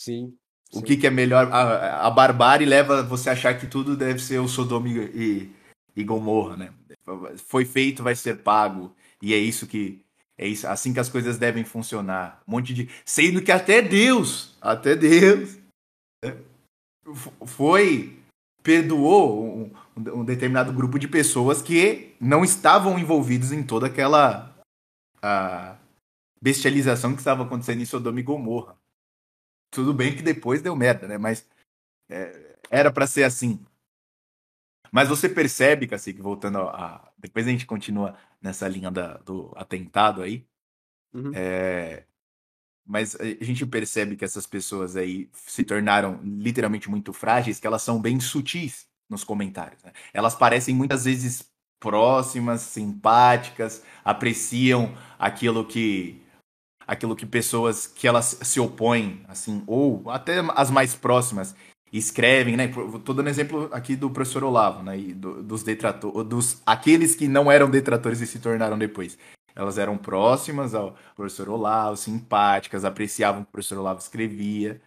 Sim.
O que, que é melhor? A, a barbárie leva você a achar que tudo deve ser o Sodoma e, e Gomorra, né? Foi feito, vai ser pago. E é isso que. É isso, assim que as coisas devem funcionar. Um monte de. Sendo que até Deus, até Deus, né? foi. Perdoou um, um determinado grupo de pessoas que não estavam envolvidos em toda aquela. A bestialização que estava acontecendo em Sodoma e Gomorra. Tudo bem que depois deu merda, né? Mas é, era para ser assim. Mas você percebe, Cacique, voltando a. Depois a gente continua nessa linha da, do atentado aí.
Uhum.
É... Mas a gente percebe que essas pessoas aí se tornaram literalmente muito frágeis, que elas são bem sutis nos comentários. Né? Elas parecem muitas vezes próximas, simpáticas, apreciam aquilo que aquilo que pessoas que elas se opõem, assim, ou até as mais próximas escrevem, né? Tô dando exemplo aqui do professor Olavo, né? E do, dos detratores, dos aqueles que não eram detratores e se tornaram depois. Elas eram próximas ao professor Olavo, simpáticas, apreciavam o que o professor Olavo escrevia,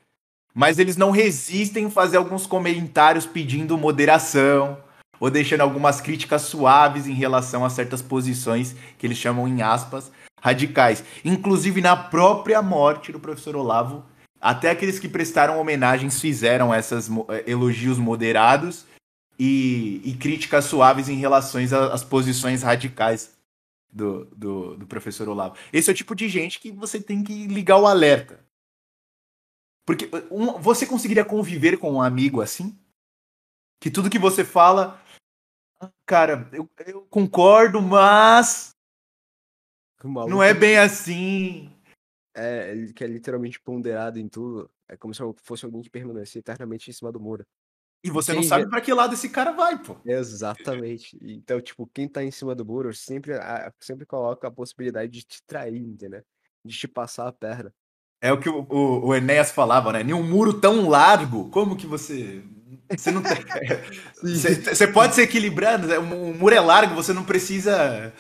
mas eles não resistem a fazer alguns comentários pedindo moderação ou deixando algumas críticas suaves em relação a certas posições que eles chamam em aspas radicais. Inclusive na própria morte do professor Olavo, até aqueles que prestaram homenagens fizeram esses eh, elogios moderados e, e, críticas suaves em relação às posições radicais do, do, do, professor Olavo. Esse é o tipo de gente que você tem que ligar o alerta. Porque eh, um, você conseguiria conviver com um amigo assim? Que tudo que você fala. Ah, cara, eu, eu concordo, mas. Não é bem assim
é, que é literalmente ponderado em tudo. É como se fosse alguém que permanece eternamente em cima do muro.
E você não sabe para que lado esse cara vai, pô.
Exatamente. Então, tipo, quem tá em cima do muro sempre, sempre coloca a possibilidade de te trair, entendeu? De te passar a perna.
É o que o, o, o Enéas falava, né? Em um muro tão largo, como que você. Você não tem. [laughs] você, você pode se equilibrando, né? o muro é largo, você não precisa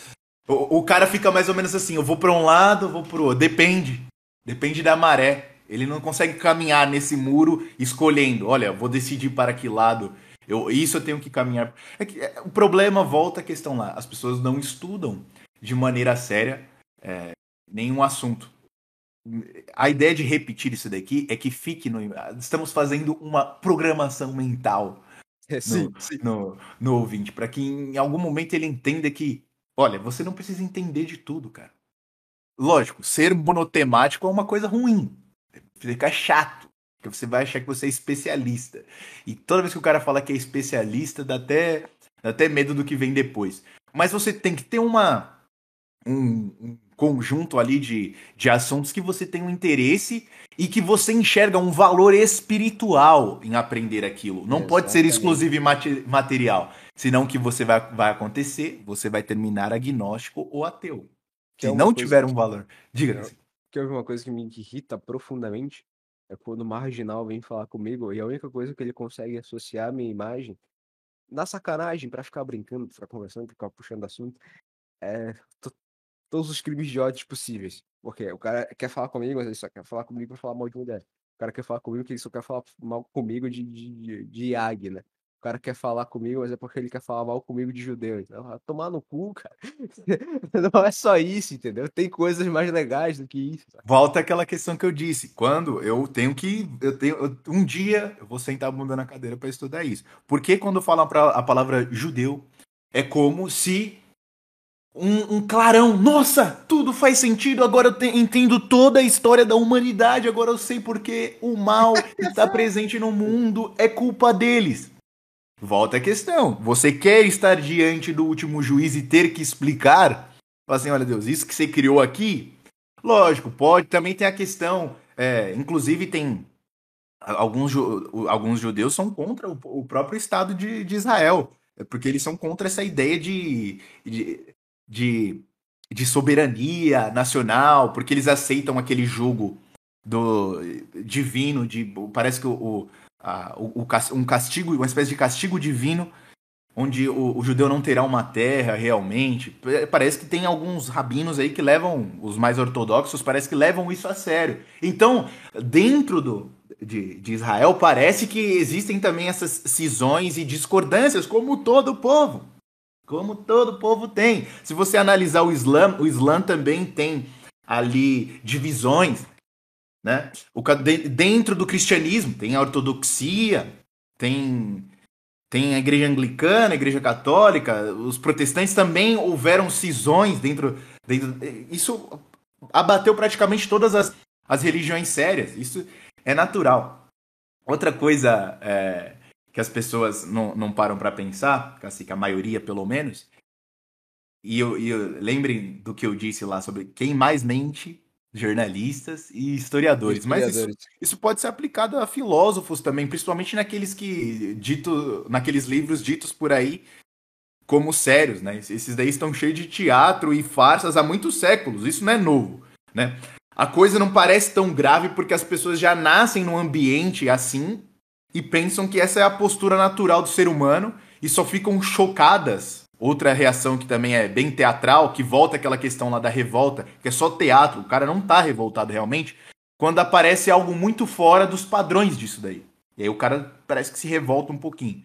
o, o cara fica mais ou menos assim, eu vou para um lado, eu vou pro outro. Depende. Depende da maré. Ele não consegue caminhar nesse muro escolhendo, olha, vou decidir para que lado. Eu, isso eu tenho que caminhar. É que, é, o problema volta à questão lá. As pessoas não estudam de maneira séria é, nenhum assunto. a ideia de repetir isso daqui é que fique no. Estamos fazendo uma programação mental
É, sim, sim.
no, no ouvinte, para que em algum momento ele entenda que, olha, você não precisa entender de tudo, cara. Lógico, ser monotemático é uma coisa ruim. Fica chato. Porque você vai achar que você é especialista. E toda vez que o cara fala que é especialista, dá até, dá até medo do que vem depois. Mas você tem que ter uma. Um, um conjunto ali de, de assuntos que você tem um interesse e que você enxerga um valor espiritual em aprender aquilo. Não pode ser exclusivo e mate- material. Senão o que você vai, vai acontecer, você vai terminar agnóstico ou ateu.
Que é
Se
uma
não tiver
que-
um valor. Diga.
Não. Que houve uma coisa que me irrita profundamente é quando o marginal vem falar comigo e a única coisa que ele consegue associar a minha imagem na sacanagem pra ficar brincando, ficar conversando, ficar puxando assunto, é to- todos os crimes de ódio possíveis. Porque o cara quer falar comigo, mas ele só quer falar comigo pra falar mal de mulher. O cara quer falar comigo que ele só quer falar mal comigo de, de, de, de né? O cara quer falar comigo, mas é porque ele quer falar mal comigo de judeu. Então, tomar no cu, cara. [laughs] Não é só isso, entendeu? Tem coisas mais legais do que isso. sabe?
Volta àquela questão que eu disse. Quando eu tenho que. Eu tenho, eu- um dia eu vou sentar a bunda na cadeira para estudar isso. Porque quando falam pra- a palavra judeu, é como se um, um clarão. Nossa, tudo faz sentido. Agora eu te- entendo toda a história da humanidade. Agora eu sei porque o mal [laughs] está presente no mundo. É culpa deles. Volta a questão. Você quer estar diante do último juiz e ter que explicar? Fala assim, olha Deus, isso que você criou aqui Lógico, pode. Também tem a questão. é, inclusive, tem. Alguns, alguns judeus são contra o, o próprio Estado de, de Israel. é Porque eles são contra essa ideia de, de, de, de soberania nacional, porque eles aceitam aquele jogo do divino, de parece que o, a- o- o um castigo, uma espécie de castigo divino, onde o, o judeu não terá uma terra realmente. Pa- Parece que tem alguns rabinos aí que levam, os mais ortodoxos, parece que levam isso a sério. Então, dentro do, de, de Israel, parece que existem também essas cisões e discordâncias, como todo povo. Como todo povo tem. Se você analisar o Islã, o Islã também tem ali divisões. Né? O, dentro do cristianismo tem a ortodoxia, tem tem a igreja anglicana, a igreja católica, os protestantes também houveram cisões dentro. dentro isso abateu praticamente todas as, as religiões sérias. Isso é natural. Outra coisa é, que as pessoas não, não param para pensar, assim, que a maioria pelo menos, e, eu, e eu- lembrem do que eu disse lá sobre quem mais mente, jornalistas e historiadores. Mas isso,
Historiadores.
isso pode ser aplicado a filósofos também, principalmente naqueles que dito, naqueles livros ditos por aí como sérios, né? Esses daí estão cheios de teatro e farsas há muitos séculos. Isso não é novo, né? A coisa não parece tão grave porque as pessoas já nascem num ambiente assim e pensam que essa é a postura natural do ser humano e só ficam chocadas. Outra reação que também é bem teatral, que volta aquela questão lá da revolta, que é só teatro, o cara não tá revoltado realmente, quando aparece algo muito fora dos padrões disso daí. E aí o cara parece que se revolta um pouquinho.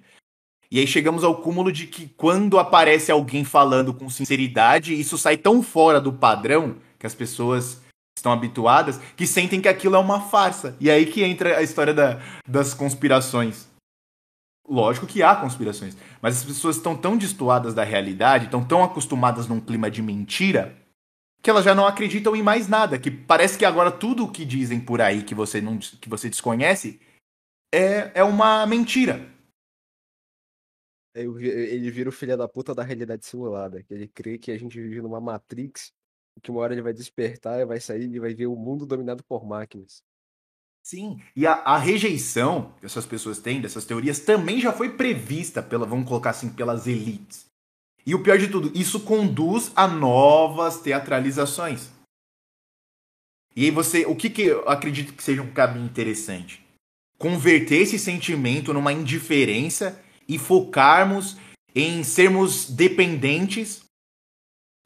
E aí chegamos ao cúmulo de que quando aparece alguém falando com sinceridade, isso sai tão fora do padrão que as pessoas estão habituadas que sentem que aquilo é uma farsa. E aí que entra a história da- das conspirações. Lógico que há conspirações, mas as pessoas estão tão destoadas da realidade, estão tão acostumadas num clima de mentira, que elas já não acreditam em mais nada. Que parece que agora tudo o que dizem por aí que você, não, que você desconhece é, é uma mentira.
Ele vira o filho da puta da realidade simulada. Que ele crê que a gente vive numa Matrix, que uma hora ele vai despertar vai sair e vai ver o mundo dominado por máquinas.
Sim, e a, a rejeição que essas pessoas têm dessas teorias também já foi prevista pela, vamos colocar assim, pelas elites. E o pior de tudo, isso conduz a novas teatralizações. E aí você, o que, que eu acredito que seja um caminho interessante? Converter esse sentimento numa indiferença e focarmos em sermos dependentes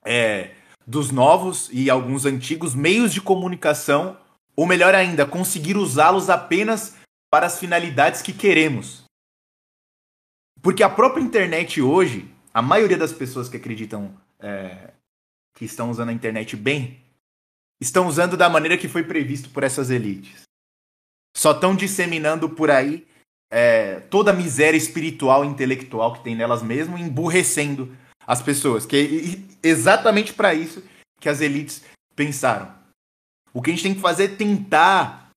é, dos novos e alguns antigos meios de comunicação ou melhor ainda, conseguir usá-los apenas para as finalidades que queremos. Porque a própria internet hoje, a maioria das pessoas que acreditam é, que estão usando a internet bem, estão usando da maneira que foi previsto por essas elites. Só estão disseminando por aí é, toda a miséria espiritual e intelectual que tem nelas mesmo, emburrecendo as pessoas. Que é exatamente para isso que as elites pensaram. O que a gente tem que fazer é tentar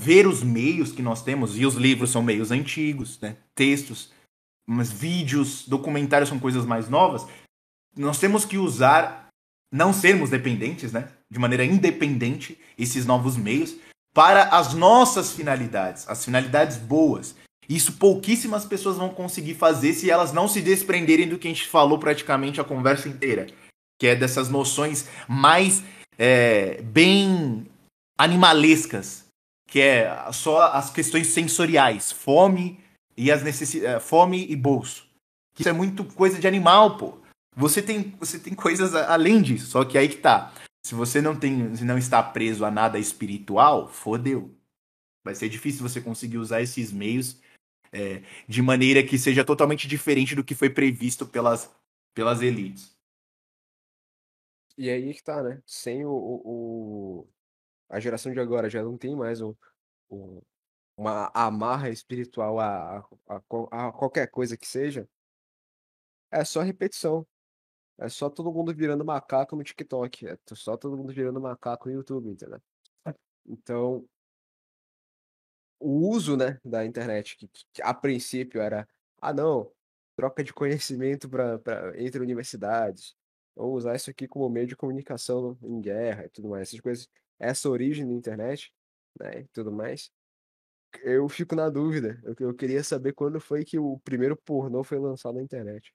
ver os meios que nós temos, e os livros são meios antigos, né? textos, mas vídeos, documentários são coisas mais novas. Nós temos que usar, não sermos dependentes, né? de maneira independente, esses novos meios, para as nossas finalidades, as finalidades boas. Isso pouquíssimas pessoas vão conseguir fazer se elas não se desprenderem do que a gente falou praticamente a conversa inteira, que é dessas noções mais é, bem animalescas, que é só as questões sensoriais, fome e as necessidades, é, fome e bolso. Isso é muito coisa de animal, pô. Você tem, você tem coisas além disso, só que aí que tá. Se você não tem, se não está preso a nada espiritual, fodeu. Vai ser difícil você conseguir usar esses meios é, de maneira que seja totalmente diferente do que foi previsto pelas, pelas elites.
E aí que tá, né? Sem o, o, a geração de agora já não tem mais um, uma amarra espiritual a, a, a, qualquer coisa que seja. É só repetição. É só todo mundo virando macaco no TikTok. É só todo mundo virando macaco no YouTube, entendeu? Então, o uso, né, da internet, que, que a princípio era, ah, não, troca de conhecimento pra, pra, entre universidades, ou usar isso aqui como meio de comunicação em guerra e tudo mais, essas coisas, essa origem da internet, né, e tudo mais, eu fico na dúvida. Eu, eu queria saber quando foi que o primeiro pornô foi lançado na internet.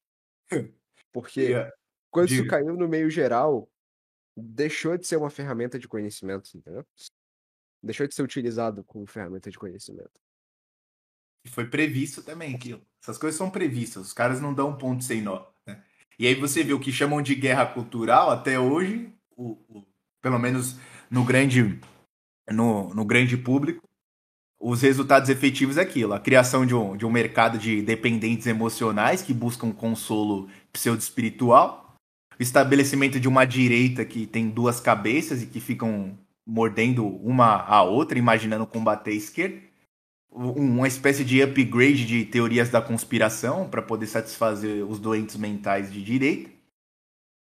[laughs] Porque yeah. quando isso caiu no meio geral, deixou de ser uma ferramenta de conhecimento, entendeu? Deixou de ser utilizado como ferramenta de conhecimento.
E foi previsto também aquilo. Essas coisas são previstas, os caras não dão um ponto sem nó. E aí você vê o que chamam de guerra cultural até hoje, o, o, pelo menos no grande, no, no grande público, os resultados efetivos é aquilo: a criação de um, de um mercado de dependentes emocionais que buscam consolo pseudo-espiritual, o estabelecimento de uma direita que tem duas cabeças e que ficam mordendo uma a outra, imaginando combater a esquerda, uma espécie de upgrade de teorias da conspiração para poder satisfazer os doentes mentais de direita.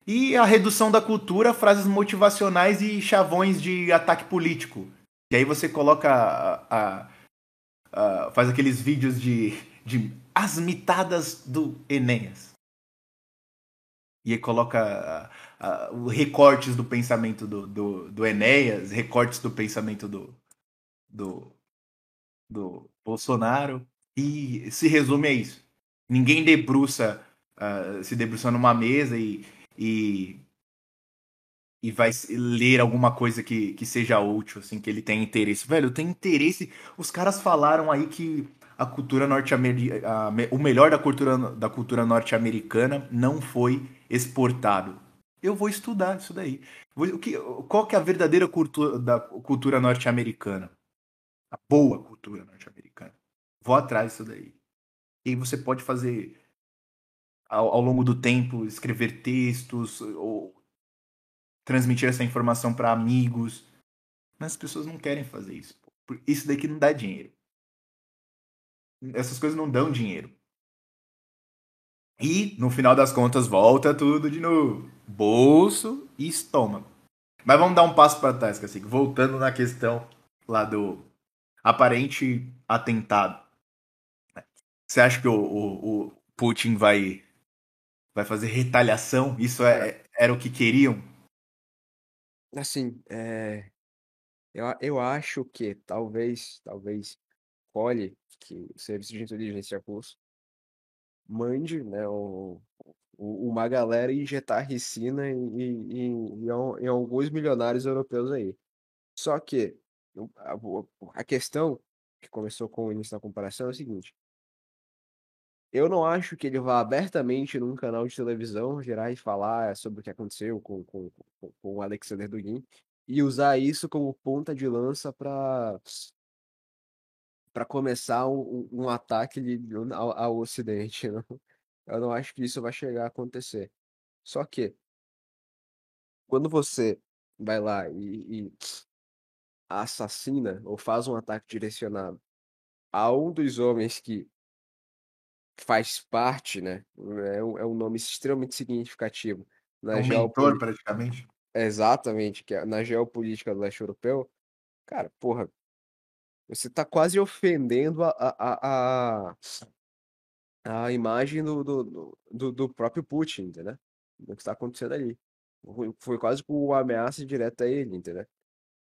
E a redução da cultura, frases motivacionais e chavões de ataque político. E aí você coloca. A, a, a, faz aqueles vídeos de, de as mitadas do Enéas. E aí coloca recortes do pensamento do, do, do Enéas, recortes do pensamento do, do, do Bolsonaro. E se resume a isso. Ninguém debruça, uh, se debruça numa mesa e, e, e vai ler alguma coisa que, que seja útil, assim, que ele tenha interesse. Velho, tenho interesse. Os caras falaram aí que a cultura norte-americana, o melhor da cultura, da cultura norte-americana não foi exportado. Eu vou estudar isso daí. O que, qual que é a verdadeira cultura da cultura norte-americana? A boa cultura norte-americana. Vou atrás disso daí. E você pode fazer ao, ao longo do tempo escrever textos ou transmitir essa informação para amigos. Mas as pessoas não querem fazer isso. Isso daqui não dá dinheiro. Essas coisas não dão dinheiro. E, no final das contas, volta tudo de novo. Bolso e estômago. Mas vamos dar um passo para trás, assim, voltando na questão lá do aparente atentado. Você acha que o, o, o Putin vai, vai fazer retaliação? Isso é, era o que queriam?
Assim, é... eu, eu acho que talvez, talvez, colhe que o serviço de inteligência russo mande, né, o, o, uma galera injetar ricina em, em, em, em alguns milionários europeus aí. Só que a, a questão que começou com o início da comparação é o seguinte: eu não acho que ele vá abertamente num canal de televisão gerar e falar sobre o que aconteceu com, com, com, com o Alexander Dugin e usar isso como ponta de lança para para começar um, um ataque ao, ao Ocidente. [laughs] Não? Eu não acho que isso vai chegar a acontecer. Só que, quando você vai lá e, e assassina ou faz um ataque direcionado a um dos homens que faz parte, né? É um, é um nome extremamente significativo
É
na
um mentor, praticamente.
Exatamente, que é na geopolítica do leste europeu. Cara, porra, você tá quase ofendendo a, a, a, a, a imagem do, do, do, do próprio Putin, entendeu? Do que está acontecendo ali. Foi, foi quase com uma ameaça direta a ele, entendeu?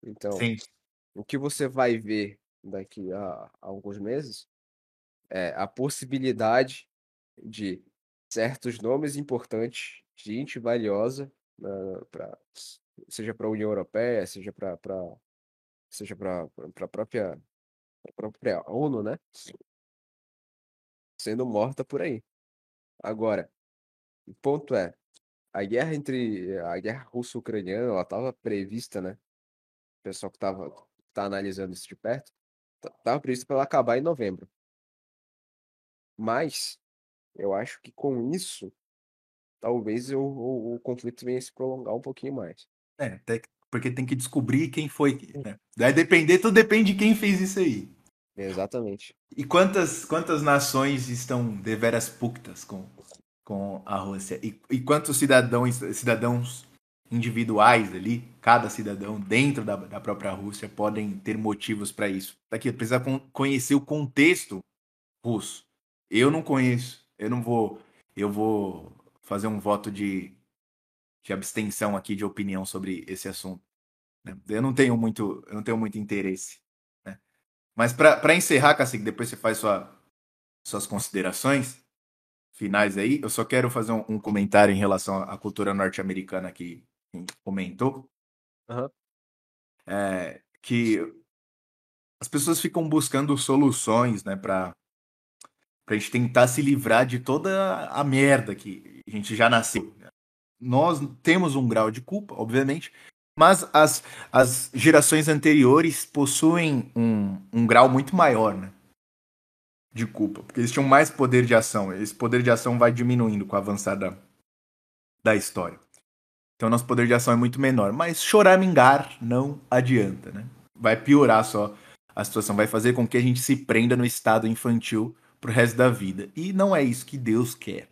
Então,
Sim.
o que você vai ver daqui a, a alguns meses é a possibilidade de certos nomes importantes, gente valiosa, né, pra, seja para a União Europeia, seja para seja para a própria, pra própria ONU, né? Sendo morta por aí. Agora, o ponto é, a guerra entre a guerra russo-ucraniana, ela estava prevista, né? Pessoal que estava tá analisando isso de perto, estava previsto para ela acabar em novembro. Mas eu acho que com isso, talvez o, o, o conflito venha se prolongar um pouquinho mais.
É, porque tem que descobrir quem foi. Né? Vai depender, tudo depende de quem fez isso aí.
Exatamente.
E quantas, quantas nações estão deveras puctas com, com a Rússia? E, e quantos cidadãos, cidadãos individuais ali, cada cidadão dentro da, da própria Rússia, podem ter motivos para isso? Daqui precisa con- conhecer o contexto russo. Eu não conheço. Eu não vou. Eu vou fazer um voto de, de abstenção aqui de opinião sobre esse assunto. né? Eu não tenho muito, eu não tenho muito interesse. né? Mas para encerrar, Cacique, depois você faz sua, suas considerações finais aí. Eu só quero fazer um, um comentário em relação à cultura norte-americana quem comentou.
Aham.
É, que as pessoas ficam buscando soluções, né, para pra gente tentar se livrar de toda a merda que a gente já nasceu. Nós temos um grau de culpa, obviamente, mas as, as gerações anteriores possuem um, um grau muito maior, né? De culpa, porque eles tinham mais poder de ação. Esse poder de ação vai diminuindo com o avançar da, da história. Então, nosso poder de ação é muito menor. Mas choramingar não adianta, né? Vai piorar só a situação, vai fazer com que a gente se prenda no estado infantil pro resto da vida. E não é isso que Deus quer.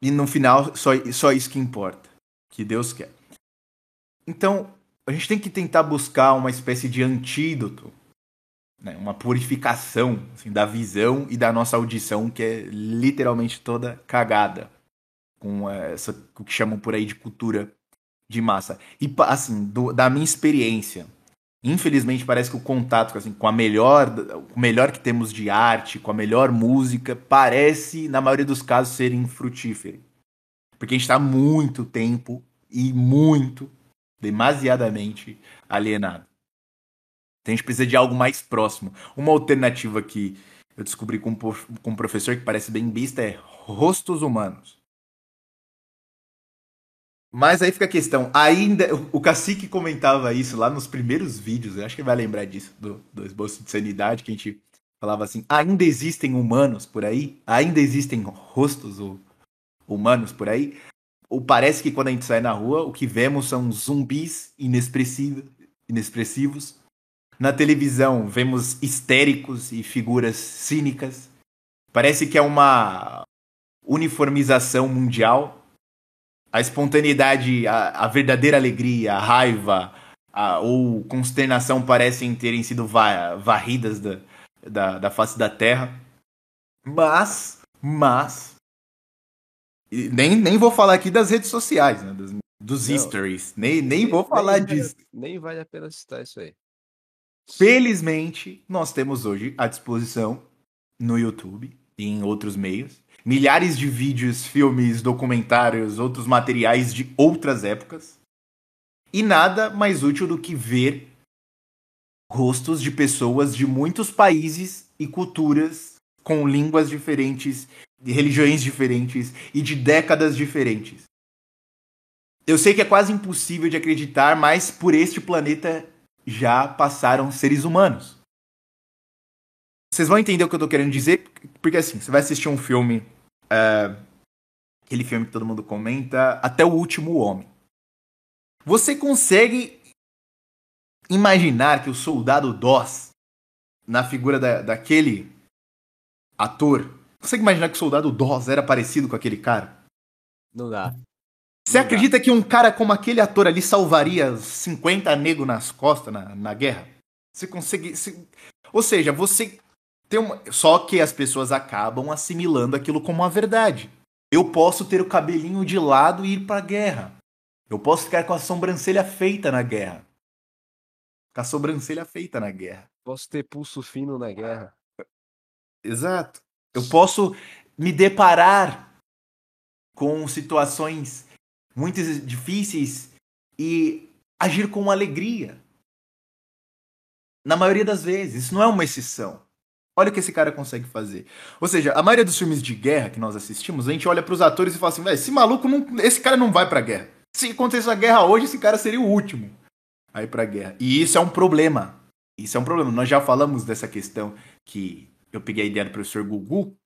E no final, só, só isso que importa. Que Deus quer. Então, a gente tem que tentar buscar uma espécie de antídoto, né? uma purificação assim, da visão e da nossa audição, que é literalmente toda cagada. Com essa, o que chamam por aí de cultura de massa. E, assim, do- da minha experiência, infelizmente parece que o contato assim, com a melhor, o melhor que temos de arte, com a melhor música, parece, na maioria dos casos, ser infrutífero. Porque a gente está muito tempo e muito, demasiadamente alienado. Então a gente precisa de algo mais próximo. Uma alternativa que eu descobri com, com um professor que parece bem besta é rostos humanos. Mas aí fica a questão, ainda o cacique comentava isso lá nos primeiros vídeos, eu acho que vai lembrar disso, do, do esboço de sanidade, que a gente falava assim, ainda existem humanos por aí? Ainda existem rostos hu- humanos por aí? Ou parece que quando a gente sai na rua, o que vemos são zumbis inexpressivos. Na televisão, vemos histéricos e figuras cínicas. Parece que é uma uniformização mundial a espontaneidade, a, a verdadeira alegria, a raiva a, ou consternação parecem terem sido va- varridas da, da, da face da Terra. Mas, mas. e Nem, nem vou falar aqui das redes sociais, né? Dos, dos
Não.
histories. Nem, nem vou falar
nem vale
disso.
Nem vale a pena citar isso aí.
Felizmente, nós temos hoje à disposição no YouTube e em outros meios milhares de vídeos, filmes, documentários, outros materiais de outras épocas. E nada mais útil do que ver rostos de pessoas de muitos países e culturas com línguas diferentes, de religiões diferentes e de décadas diferentes. Eu sei que é quase impossível de acreditar, mas por este planeta já passaram seres humanos. Vocês vão entender o que eu tô querendo dizer, porque assim, você vai assistir um filme, é, aquele filme que todo mundo comenta, Até o Último Homem. Você consegue imaginar que o soldado Doss, na figura da, daquele ator, consegue imaginar que o soldado Doss era parecido com aquele cara?
Não dá.
Você
Não
acredita que um cara como aquele ator ali salvaria 50 negros nas costas na, na guerra? Você consegue. você- Ou seja, você tem uma. Só que as pessoas acabam assimilando aquilo como uma verdade. Eu posso ter o cabelinho de lado e ir pra guerra. Eu posso ficar com a sobrancelha feita na guerra. Com a sobrancelha feita na guerra.
Posso ter pulso fino na guerra.
Exato. Eu posso me deparar com situações muito difíceis e agir com alegria. Na maioria das vezes, isso não é uma exceção. Olha o que esse cara consegue fazer. Ou seja, a maioria dos filmes de guerra que nós assistimos, a gente olha pros atores e fala assim, esse maluco não, esse cara não vai pra guerra. Se acontecesse a guerra hoje, esse cara seria o último a ir pra guerra. E isso é um problema. Isso é um problema. Nós já falamos dessa questão que eu peguei a ideia do professor Gugu,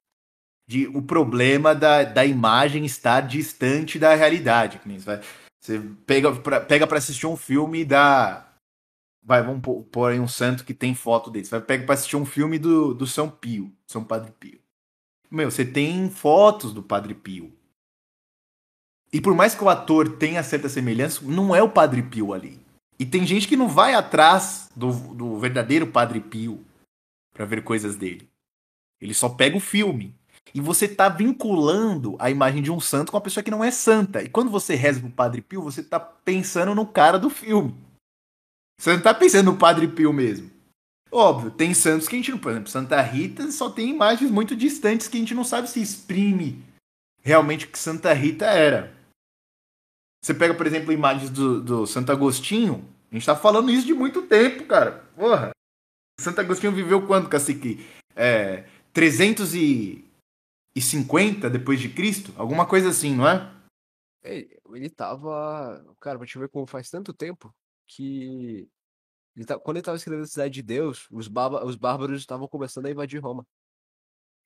de o problema da, da imagem estar distante da realidade. Você, pega pra, pega pra assistir um filme da. Vai, vamos pôr, aí um santo que tem foto dele. Você vai pegar pra assistir um filme do, do São Pio, São Padre Pio. Meu, você tem fotos do Padre Pio. E por mais que o ator tenha certa semelhança, não é o Padre Pio ali. E tem gente que não vai atrás do, do verdadeiro Padre Pio pra ver coisas dele. Ele só pega o filme. E você tá vinculando a imagem de um santo com uma pessoa que não é santa. E quando você reza pro Padre Pio, você tá pensando no cara do filme. Você não tá pensando no Padre Pio mesmo. Óbvio, tem santos que a gente não. Por exemplo, Santa Rita só tem imagens muito distantes que a gente não sabe se exprime realmente o que Santa Rita era. Você pega, por exemplo, imagens do, do Santo Agostinho. A gente tá falando isso de muito tempo, cara. Porra. Santo Agostinho viveu quando, cacique? É, 350 depois de Cristo? Alguma coisa assim, não é?
Ele, ele tava. Cara, pra te ver como faz tanto tempo que. Ele tá, quando ele tava escrevendo a Cidade de Deus, os, os bárbaros estavam começando a invadir Roma.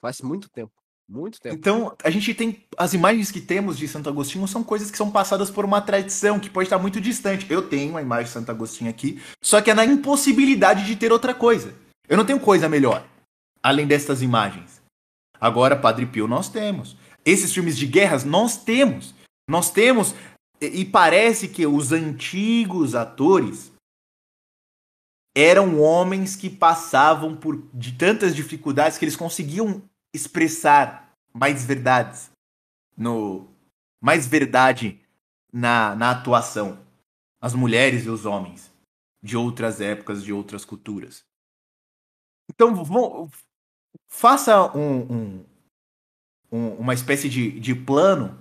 Faz muito tempo. Muito tempo.
Então, a gente tem. As imagens que temos de Santo Agostinho são coisas que são passadas por uma tradição que pode estar muito distante. Eu tenho uma imagem de Santo Agostinho aqui, só que é na impossibilidade de ter outra coisa. Eu não tenho coisa melhor, além destas imagens. Agora, Padre Pio, nós temos. Esses filmes de guerras, nós temos. Nós temos. E parece que os antigos atores eram homens que passavam por de tantas dificuldades que eles conseguiam expressar mais verdades no mais verdade na, na atuação as mulheres e os homens de outras épocas de outras culturas. Então faça um, um- um- uma espécie de, de plano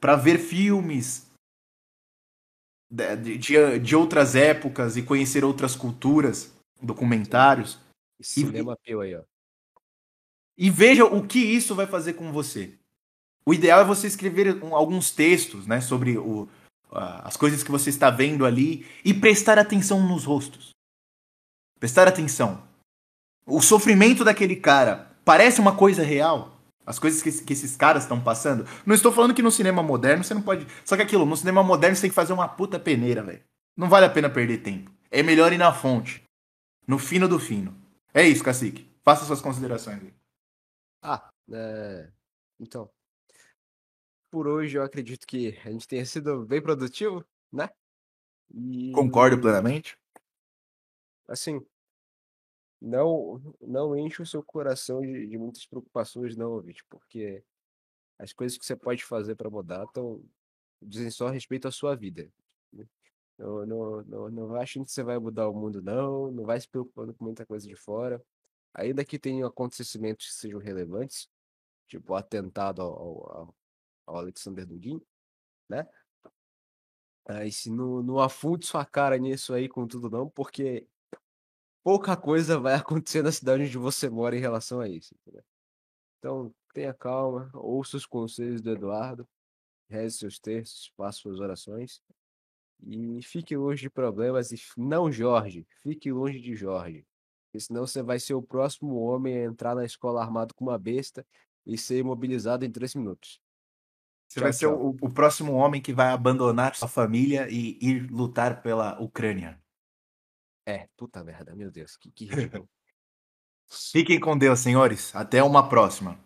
para ver filmes de, de, de outras épocas e conhecer outras culturas documentários
Esse cinema Pio aí, ó.
e veja o que isso vai fazer com você. O ideal é você escrever um- alguns textos, né, sobre o, as coisas que você está vendo ali e prestar atenção nos rostos. Prestar atenção. O sofrimento daquele cara parece uma coisa real? As coisas que, que esses caras estão passando? Não estou falando que no cinema moderno você não pode. Só que aquilo, no cinema moderno você tem que fazer uma puta peneira, velho. Não vale a pena perder tempo. É melhor ir na fonte. No fino do fino. É isso, cacique. Faça suas considerações aí.
Ah, é... então. Por hoje eu acredito que a gente tenha sido bem produtivo, né? E,
Concordo plenamente.
Assim, não, não enche o seu coração de, de muitas preocupações, não, ouvinte, porque as coisas que você pode fazer para mudar estão dizem só respeito à sua vida. né? Não, não, não, não vai achando que você vai mudar o mundo, não. Não vai se preocupando com muita coisa de fora. Ainda que tenham acontecimentos que sejam relevantes, tipo o atentado ao, ao, ao- Alexander Dugin, né? Mas se não, não afunde sua cara nisso aí com tudo, não, porque pouca coisa vai [laughs] acontecer na cidade onde você mora em relação a isso. entendeu? Então, tenha calma, ouça os conselhos do Eduardo, reze seus textos, faça suas orações e fique longe de problemas. E não, Jorge, fique longe de Jorge, porque senão você vai ser o próximo homem a entrar na escola armado com uma besta e ser imobilizado em três minutos.
Você
Tchau,
vai ser o, o próximo homem que vai abandonar sua família e ir lutar pela Ucrânia.
É, puta merda, meu Deus, que, que ridículo.
Fiquem com Deus, senhores. Até uma próxima.